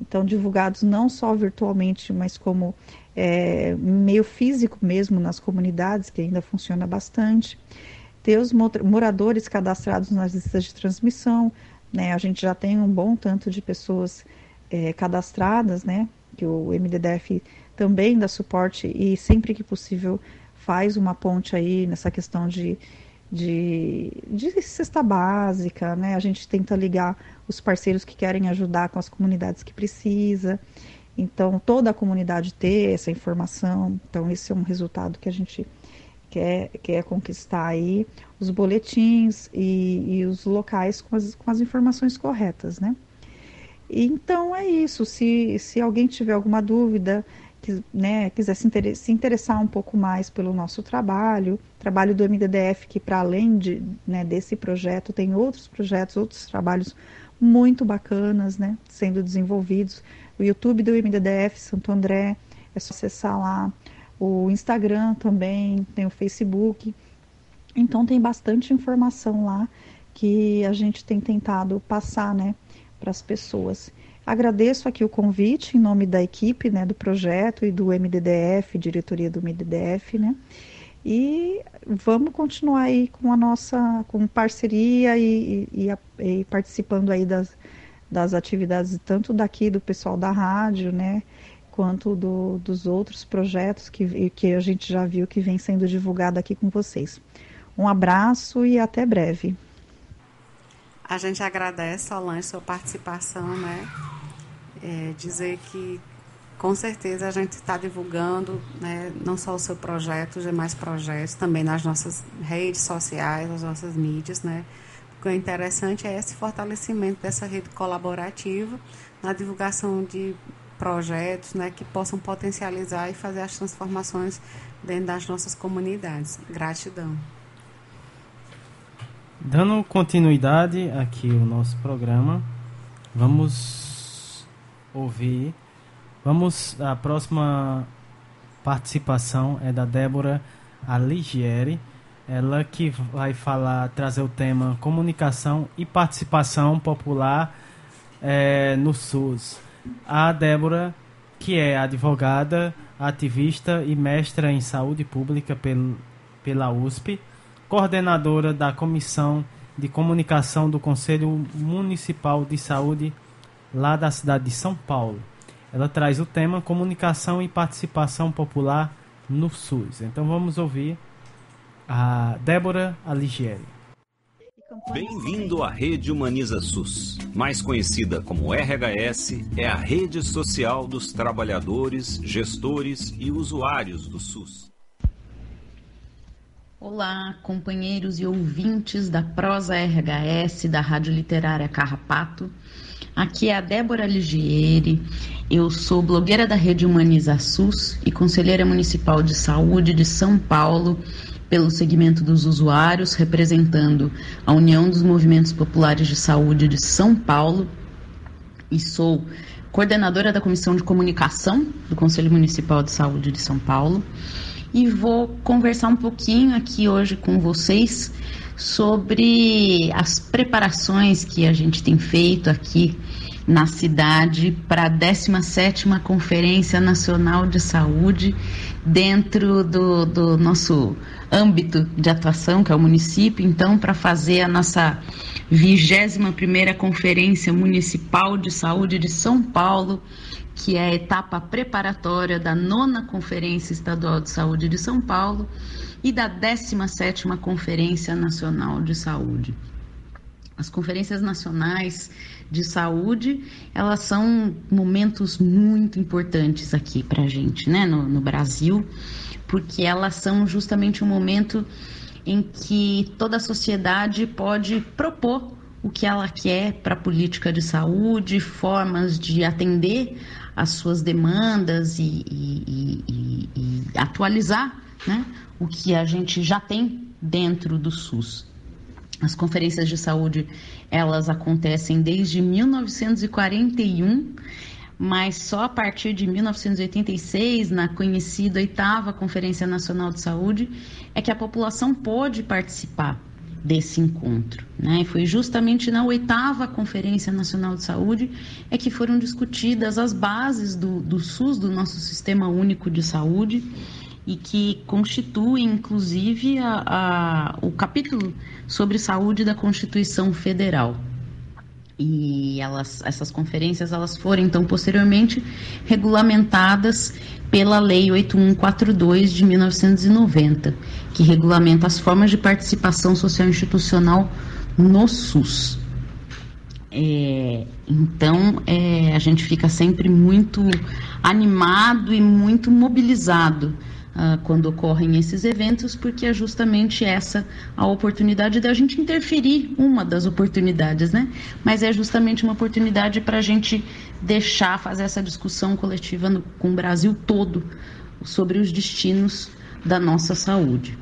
Então divulgados não só virtualmente, mas como é, meio físico mesmo nas comunidades, que ainda funciona bastante. Ter os moradores cadastrados nas listas de transmissão, né? A gente já tem um bom tanto de pessoas é, cadastradas, né? Que o MDDF também dá suporte e sempre que possível faz uma ponte aí nessa questão de, de, de cesta básica, né? A gente tenta ligar os parceiros que querem ajudar com as comunidades que precisa. Então, toda a comunidade ter essa informação. Então, esse é um resultado que a gente quer, quer conquistar aí. Os boletins e, e os locais com as, com as informações corretas, né? Então, é isso. Se, se alguém tiver alguma dúvida, né, quiser se, inter se, interessar um pouco mais pelo nosso trabalho, trabalho do MDDF, que para além de, né, desse projeto, tem outros projetos, outros trabalhos muito bacanas, né, sendo desenvolvidos. O YouTube do MDDF Santo André, é só acessar lá. O Instagram também, tem o Facebook. Então tem bastante informação lá que a gente tem tentado passar, né, para as pessoas. Agradeço aqui o convite em nome da equipe, né, do projeto e do MDDF, diretoria do MDDF, né, e vamos continuar aí com a nossa com parceria e, e, e participando aí das, das atividades tanto daqui do pessoal da rádio, né, quanto do, dos outros projetos que, que a gente já viu que vem sendo divulgado aqui com vocês. Um abraço e até breve. A gente agradece, Solange, sua participação, né? É, dizer que com certeza a gente está divulgando né, não só o seu projeto, os demais projetos, também nas nossas redes sociais, nas nossas mídias, né? O que é interessante é esse fortalecimento dessa rede colaborativa na divulgação de projetos né, que possam potencializar e fazer as transformações dentro das nossas comunidades. Gratidão. Dando continuidade aqui ao nosso programa, vamos ouvir Vamos, a próxima participação é da Débora Aligieri, ela que vai falar, trazer o tema comunicação e participação popular é, no SUS. A Débora, que é advogada, ativista e mestra em saúde pública pel, pela USP, coordenadora da Comissão de Comunicação do Conselho Municipal de Saúde lá da cidade de São Paulo ela traz o tema comunicação e participação popular no SUS. Então vamos ouvir a Débora Aligieri. Bem-vindo à Rede Humaniza SUS. Mais conhecida como RHS, é a rede social dos trabalhadores, gestores e usuários do SUS. Olá, companheiros e ouvintes da Prosa RHS da Rádio Literária Carrapato. Aqui é a Débora Ligieri, eu sou blogueira da Rede Humaniza SUS e conselheira municipal de saúde de São Paulo pelo segmento dos usuários, representando a União dos Movimentos Populares de Saúde de São Paulo e sou coordenadora da Comissão de Comunicação do Conselho Municipal de Saúde de São Paulo e vou conversar um pouquinho aqui hoje com vocês sobre as preparações que a gente tem feito aqui na cidade para a 17ª Conferência Nacional de Saúde dentro do, do nosso âmbito de atuação, que é o município, então, para fazer a nossa 21ª Conferência Municipal de Saúde de São Paulo, que é a etapa preparatória da nona Conferência Estadual de Saúde de São Paulo, e da 17ª Conferência Nacional de Saúde. As conferências nacionais de saúde, elas são momentos muito importantes aqui para a gente, né, no, no Brasil, porque elas são justamente um momento em que toda a sociedade pode propor o que ela quer para a política de saúde, formas de atender às suas demandas e, e, e, e atualizar né, o que a gente já tem dentro do SUS. As conferências de saúde, elas acontecem desde 1941, mas só a partir de 1986, na conhecida oitava Conferência Nacional de Saúde, é que a população pôde participar desse encontro. Né? E foi justamente na oitava Conferência Nacional de Saúde é que foram discutidas as bases do, do SUS, do nosso Sistema Único de Saúde, e que constitui, inclusive, a, a, o capítulo sobre saúde da Constituição Federal. E elas, essas conferências elas foram então posteriormente regulamentadas pela Lei 8142 de 1990, que regulamenta as formas de participação social institucional no SUS. É, então, é, a gente fica sempre muito animado e muito mobilizado uh, quando ocorrem esses eventos, porque é justamente essa a oportunidade da gente interferir, uma das oportunidades, né? Mas é justamente uma oportunidade para a gente deixar fazer essa discussão coletiva no, com o Brasil todo sobre os destinos da nossa saúde.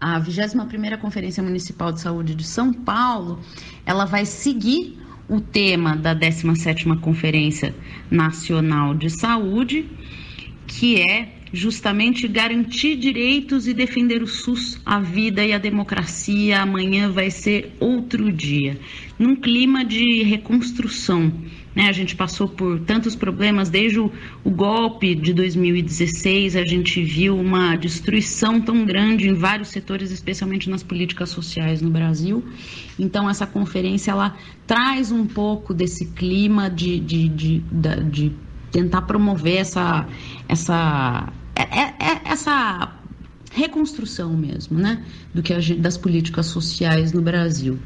A 21ª Conferência Municipal de Saúde de São Paulo, ela vai seguir o tema da 17ª Conferência Nacional de Saúde, que é justamente garantir direitos e defender o SUS, a vida e a democracia. Amanhã vai ser outro dia, num clima de reconstrução. Né? A gente passou por tantos problemas, desde o, o golpe de 2016, a gente viu uma destruição tão grande em vários setores, especialmente nas políticas sociais no Brasil. Então, essa conferência ela traz um pouco desse clima de, de, de, de, de tentar promover essa, essa é, é, é essa reconstrução mesmo, né, do que das políticas sociais no Brasil.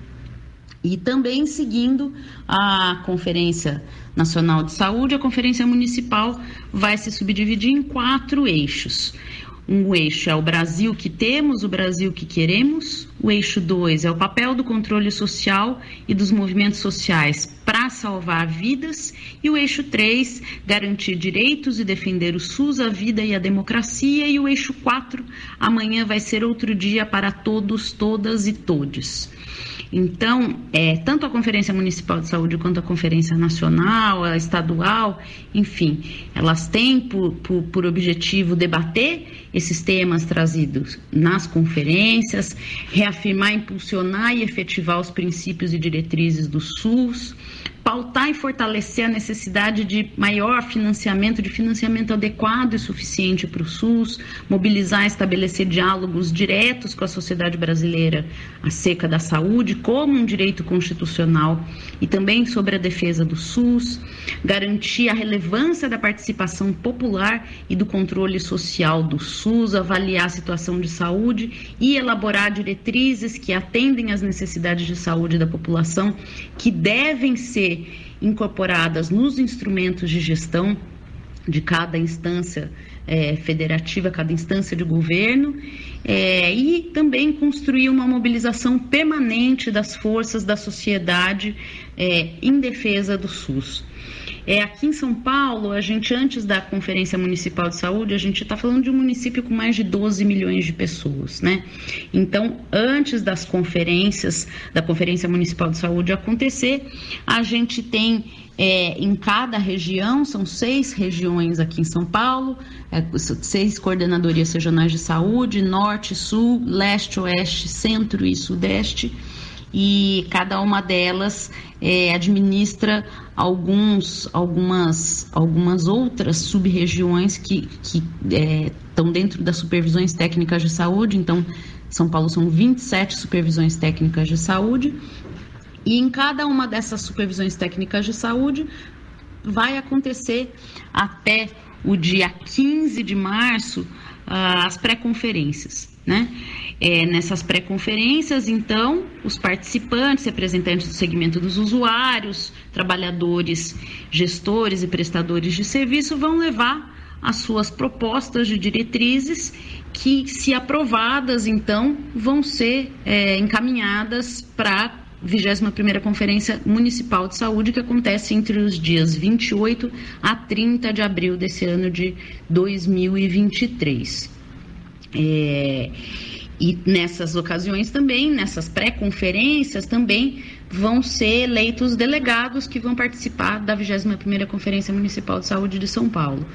E também seguindo a Conferência Nacional de Saúde, a Conferência Municipal vai se subdividir em quatro eixos. Um eixo é o Brasil que temos, o Brasil que queremos. O eixo 2 é o papel do controle social e dos movimentos sociais para salvar vidas. E o eixo 3, garantir direitos e defender o SUS, a vida e a democracia. E o eixo 4, amanhã vai ser outro dia para todos, todas e todes. Então, é, tanto a Conferência Municipal de Saúde quanto a Conferência Nacional, a estadual, enfim, elas têm por, por, por objetivo debater esses temas trazidos nas conferências, reafirmar, impulsionar e efetivar os princípios e diretrizes do SUS, pautar e fortalecer a necessidade de maior financiamento, de financiamento adequado e suficiente para o SUS, mobilizar e estabelecer diálogos diretos com a sociedade brasileira acerca da saúde como um direito constitucional e também sobre a defesa do SUS, garantir a relevância da participação popular e do controle social do SUS, avaliar a situação de saúde e elaborar diretrizes que atendem às necessidades de saúde da população que devem incorporadas nos instrumentos de gestão de cada instância é, federativa, cada instância de governo, é, e também construir uma mobilização permanente das forças da sociedade é, em defesa do SUS. É, aqui em São Paulo, a gente, antes da Conferência Municipal de Saúde, a gente está falando de um município com mais de 12 milhões de pessoas, né? Então, antes das conferências, da Conferência Municipal de Saúde acontecer, a gente tem é, em cada região, são seis regiões aqui em São Paulo, é, seis coordenadorias regionais de saúde, norte, sul, leste, oeste, centro e sudeste e cada uma delas é, administra alguns, algumas, algumas outras sub-regiões que, que é, estão dentro das supervisões técnicas de saúde. Então, São Paulo são 27 supervisões técnicas de saúde. E em cada uma dessas supervisões técnicas de saúde vai acontecer até o dia 15 de março as pré-conferências. Né? É, nessas pré-conferências, então, os participantes, representantes do segmento dos usuários, trabalhadores, gestores e prestadores de serviço vão levar as suas propostas de diretrizes que, se aprovadas, então, vão ser é, encaminhadas para a 21ª Conferência Municipal de Saúde, que acontece entre os dias 28 a 30 de abril desse ano de 2023. É, e nessas ocasiões também, nessas pré-conferências também, vão ser eleitos delegados que vão participar da 21ª Conferência Municipal de Saúde de São Paulo.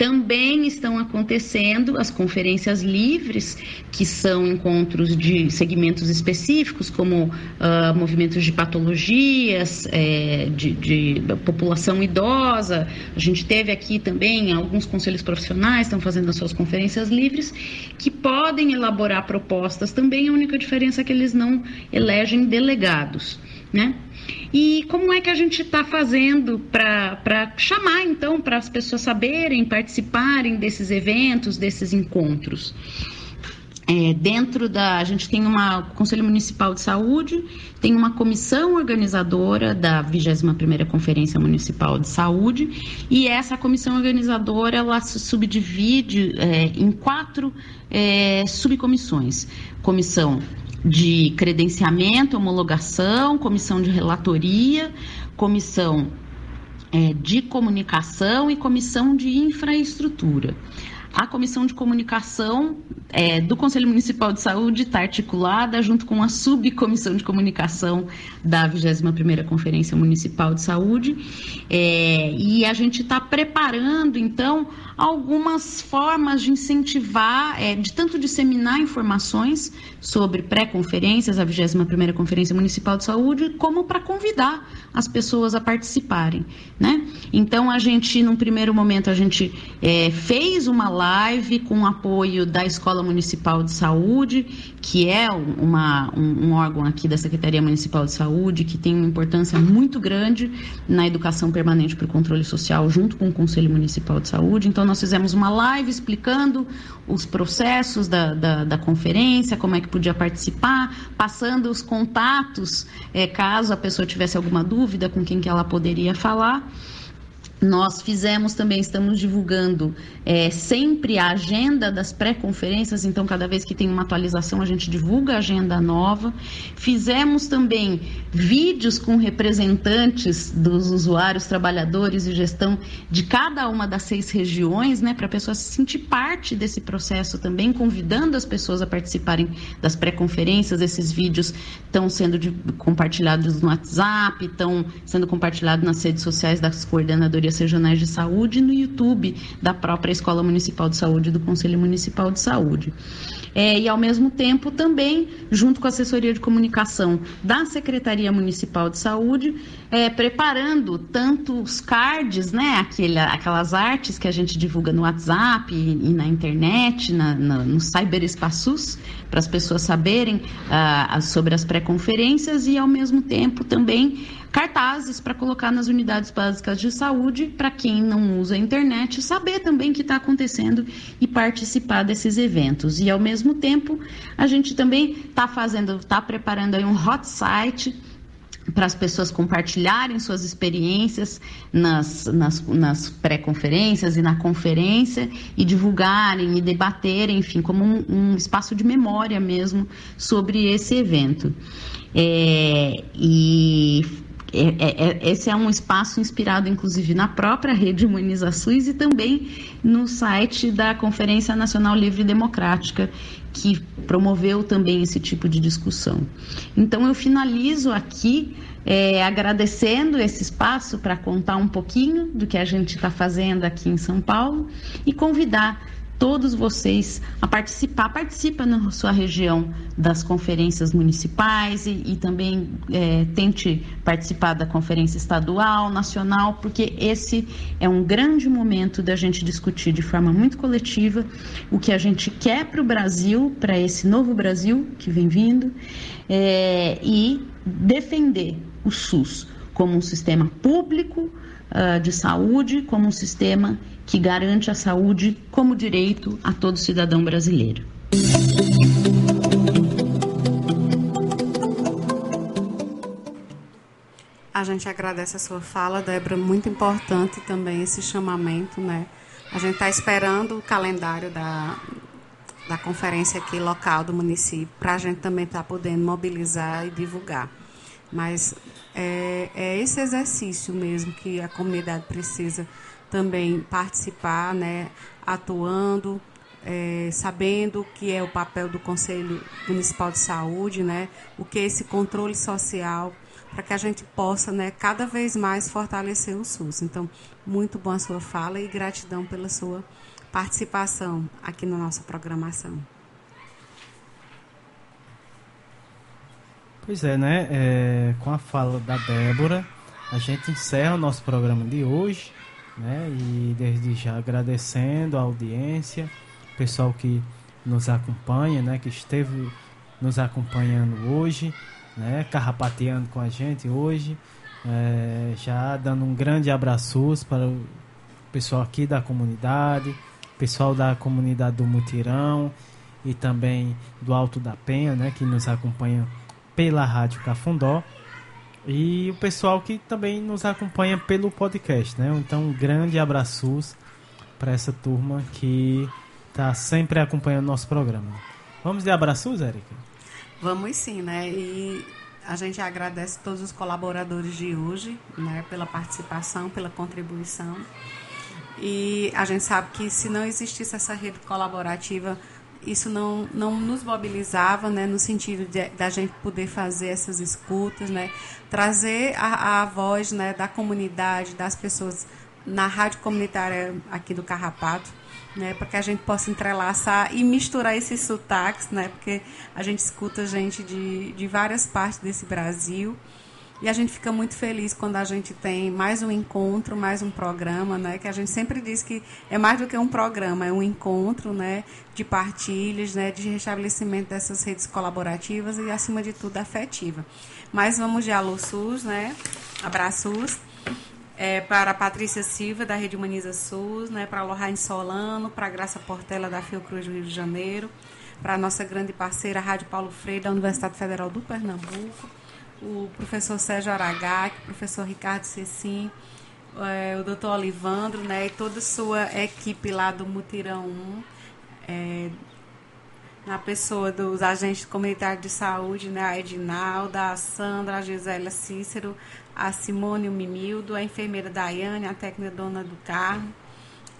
Também estão acontecendo as conferências livres, que são encontros de segmentos específicos, como uh, movimentos de patologias, é, de, de, população idosa. A gente teve aqui também alguns conselhos profissionais estão fazendo as suas conferências livres, que podem elaborar propostas também. A única diferença é que eles não elegem delegados. Né? E como é que a gente está fazendo para chamar, então, para as pessoas saberem, participarem desses eventos, desses encontros? É, dentro da. A gente tem uma Conselho Municipal de Saúde, tem uma comissão organizadora da 21 Conferência Municipal de Saúde, e essa comissão organizadora ela se subdivide é, em quatro é, subcomissões: comissão de credenciamento, homologação, comissão de relatoria, comissão é, de comunicação e comissão de infraestrutura. A comissão de comunicação é, do Conselho Municipal de Saúde está articulada junto com a subcomissão de comunicação da 21ª Conferência Municipal de Saúde é, e a gente está preparando, então, algumas formas de incentivar, é, de tanto disseminar informações sobre pré-conferências, a 21ª Conferência Municipal de Saúde, como para convidar as pessoas a participarem, né? Então, a gente, num primeiro momento, a gente é, fez uma live com apoio da Escola Municipal de Saúde, que é uma, um, um órgão aqui da Secretaria Municipal de Saúde, que tem uma importância muito grande na educação permanente para o controle social, junto com o Conselho Municipal de Saúde. Então, nós fizemos uma live explicando os processos da, da, da conferência, como é que podia participar, passando os contatos, é, caso a pessoa tivesse alguma dúvida com quem que ela poderia falar. Nós fizemos também, estamos divulgando é, sempre a agenda das pré-conferências, então cada vez que tem uma atualização a gente divulga a agenda nova. Fizemos também vídeos com representantes dos usuários, trabalhadores e gestão de cada uma das seis regiões, né, para a pessoa se sentir parte desse processo também, convidando as pessoas a participarem das pré-conferências. Esses vídeos estão sendo de, compartilhados no WhatsApp, estão sendo compartilhados nas redes sociais das coordenadorias secretarias regionais de saúde no YouTube da própria Escola Municipal de Saúde do Conselho Municipal de Saúde. É, e ao mesmo tempo também, junto com a assessoria de comunicação da Secretaria Municipal de Saúde, é, preparando tanto os cards, né, aquele, aquelas artes que a gente divulga no WhatsApp e, e na internet, na, na, no cyberespaços, para as pessoas saberem ah, sobre as pré-conferências e ao mesmo tempo também cartazes para colocar nas unidades básicas de saúde para quem não usa a internet saber também o que está acontecendo e participar desses eventos. E ao mesmo tempo a gente também está fazendo, está preparando aí um hot site para as pessoas compartilharem suas experiências nas, nas, nas pré-conferências e na conferência e divulgarem e debaterem, enfim, como um, um espaço de memória mesmo sobre esse evento. É, e é, é, é, esse é um espaço inspirado, inclusive, na própria rede SUS e também no site da Conferência Nacional Livre e Democrática, que promoveu também esse tipo de discussão. Então, eu finalizo aqui é, agradecendo esse espaço para contar um pouquinho do que a gente está fazendo aqui em São Paulo e convidar todos vocês a participar. Participa na sua região das conferências municipais e, e também é, tente participar da conferência estadual, nacional, porque esse é um grande momento da gente discutir de forma muito coletiva o que a gente quer para o Brasil, para esse novo Brasil que vem vindo, é, e defender o SUS como um sistema público uh, de saúde, como um sistema que garante a saúde como direito a todo cidadão brasileiro. A gente agradece a sua fala, Débora, muito importante também esse chamamento, né? A gente está esperando o calendário da, da conferência aqui local do município para a gente também estar tá podendo mobilizar e divulgar. Mas é, é esse exercício mesmo que a comunidade precisa também participar, né, atuando, é, sabendo o que é o papel do Conselho Municipal de Saúde, né, o que é esse controle social, para que a gente possa né, cada vez mais fortalecer o SUS. Então, muito boa a sua fala e gratidão pela sua participação aqui na nossa programação. Pois é, né? É, com a fala da Débora, a gente encerra o nosso programa de hoje né? E desde já agradecendo a audiência, pessoal que nos acompanha, né? Que esteve nos acompanhando hoje, né? Carrapateando com a gente hoje, É, já dando um grande abraço para o pessoal aqui da comunidade, pessoal da comunidade do Mutirão e também do Alto da Penha, né, que nos acompanha pela Rádio Cafundó. E o pessoal que também nos acompanha pelo podcast, né? Então, um grande abraços para essa turma que está sempre acompanhando nosso programa. Vamos de abraços, Érica? Vamos sim, né? E a gente agradece todos os colaboradores de hoje, né, pela participação, pela contribuição. E a gente sabe que se não existisse essa rede colaborativa, isso não, não nos mobilizava, né, no sentido da gente poder fazer essas escutas, né, trazer a, a voz, né, da comunidade, das pessoas na rádio comunitária aqui do Carrapato, né, para que a gente possa entrelaçar e misturar esses sotaques, né, porque a gente escuta gente de, de várias partes desse Brasil. E a gente fica muito feliz quando a gente tem mais um encontro, mais um programa, né? Que a gente sempre diz que é mais do que um programa, é um encontro, né? De partilhas, né? De restabelecimento dessas redes colaborativas e, acima de tudo, afetiva. Mas vamos de alô SUS, né? Abraços. É, para a Patrícia Silva, da Rede Humaniza SUS, né? Para a Lorraine Solano, para a Graça Portela, da Fiocruz do Rio de Janeiro, para a nossa grande parceira, a Rádio Paulo Freire, da Universidade Federal do Pernambuco, o professor Sérgio Aragá, o professor Ricardo Cecim, é, o doutor Olivandro, né, e toda a sua equipe lá do Mutirão 1, é, na pessoa dos agentes comunitários de saúde, né, a Edinalda, a Sandra, a Gisela Cícero, a Simone o Mimildo, a enfermeira Daiane, a técnica Dona do Carmo,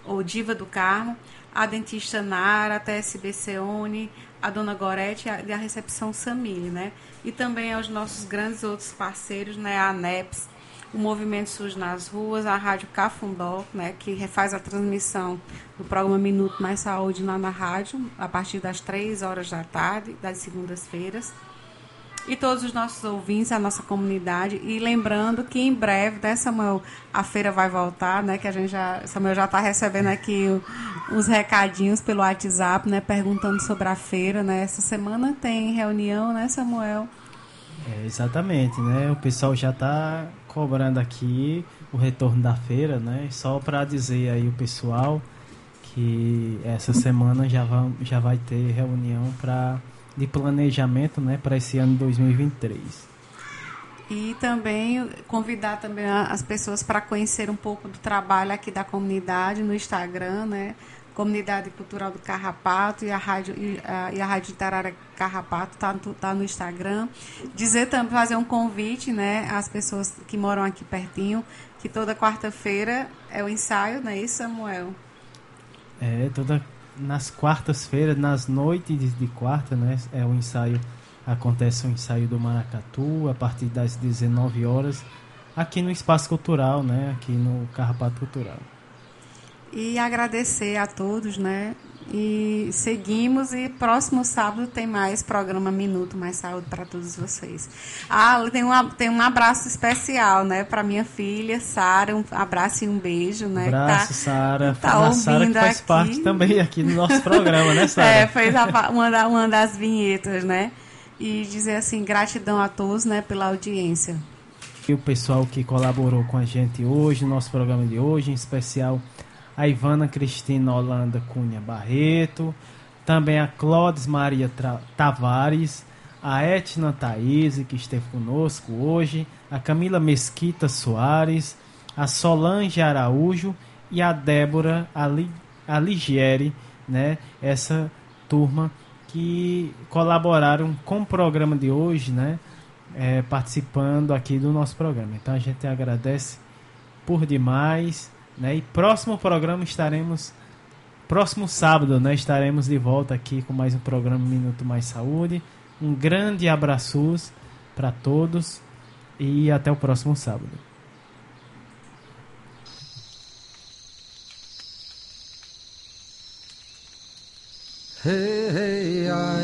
ou Diva do Carmo, a dentista Nara, a TSB One, a Dona Gorete e a, a recepção Samile, né? E também aos nossos grandes outros parceiros, né, a ANEPS, o Movimento SUS nas Ruas, a Rádio Cafundó, né, que refaz a transmissão do programa Minuto Mais Saúde lá na rádio, a partir das três horas da tarde, das segundas-feiras. E todos os nossos ouvintes, a nossa comunidade. E lembrando que em breve, né, Samuel, a feira vai voltar, né? Que a gente já. Samuel já está recebendo aqui os recadinhos pelo WhatsApp, né? Perguntando sobre a feira, né? Essa semana tem reunião, né, Samuel? É, exatamente, né? O pessoal já está cobrando aqui o retorno da feira, né? Só para dizer aí o pessoal que essa semana já vai, já vai ter reunião para de planejamento, né, para esse ano 2023. E também convidar também as pessoas para conhecer um pouco do trabalho aqui da comunidade no Instagram, né? Comunidade Cultural do Carrapato e a Rádio, e a, e a Rádio Literária Carrapato está tá no Instagram. Dizer também, fazer um convite né, às pessoas que moram aqui pertinho, que toda quarta-feira é o ensaio, não é isso, Samuel? É, toda nas quartas-feiras, nas noites de quarta, né? É o ensaio, acontece o ensaio do Maracatu a partir das 19 horas, aqui no Espaço Cultural, né? Aqui no Carrapato Cultural. E agradecer a todos, né? E seguimos e próximo sábado tem mais programa Minuto Mais Saúde para todos vocês. Ah, tem um, tem um abraço especial, né, para minha filha, Sara, um abraço e um beijo, né? Abraço, tá, Sara. Tá Sara que faz aqui. parte também aqui do nosso programa, né, Sara? É, fez a, uma, uma das vinhetas, né? E dizer assim, gratidão a todos, né, pela audiência. E o pessoal que colaborou com a gente hoje, no nosso programa de hoje, em especial a Ivana Cristina Holanda Cunha Barreto, também a Clodes Maria Tra Tavares, a Etna Thaís, que esteve conosco hoje, a Camila Mesquita Soares, a Solange Araújo e a Débora Aligieri, né? Essa turma que colaboraram com o programa de hoje, né? É, participando aqui do nosso programa. Então a gente agradece por demais né? E próximo programa estaremos. Próximo sábado, né? Estaremos de volta aqui com mais um programa Minuto Mais Saúde. Um grande abraço para todos e até o próximo sábado. Hey, hey, ai,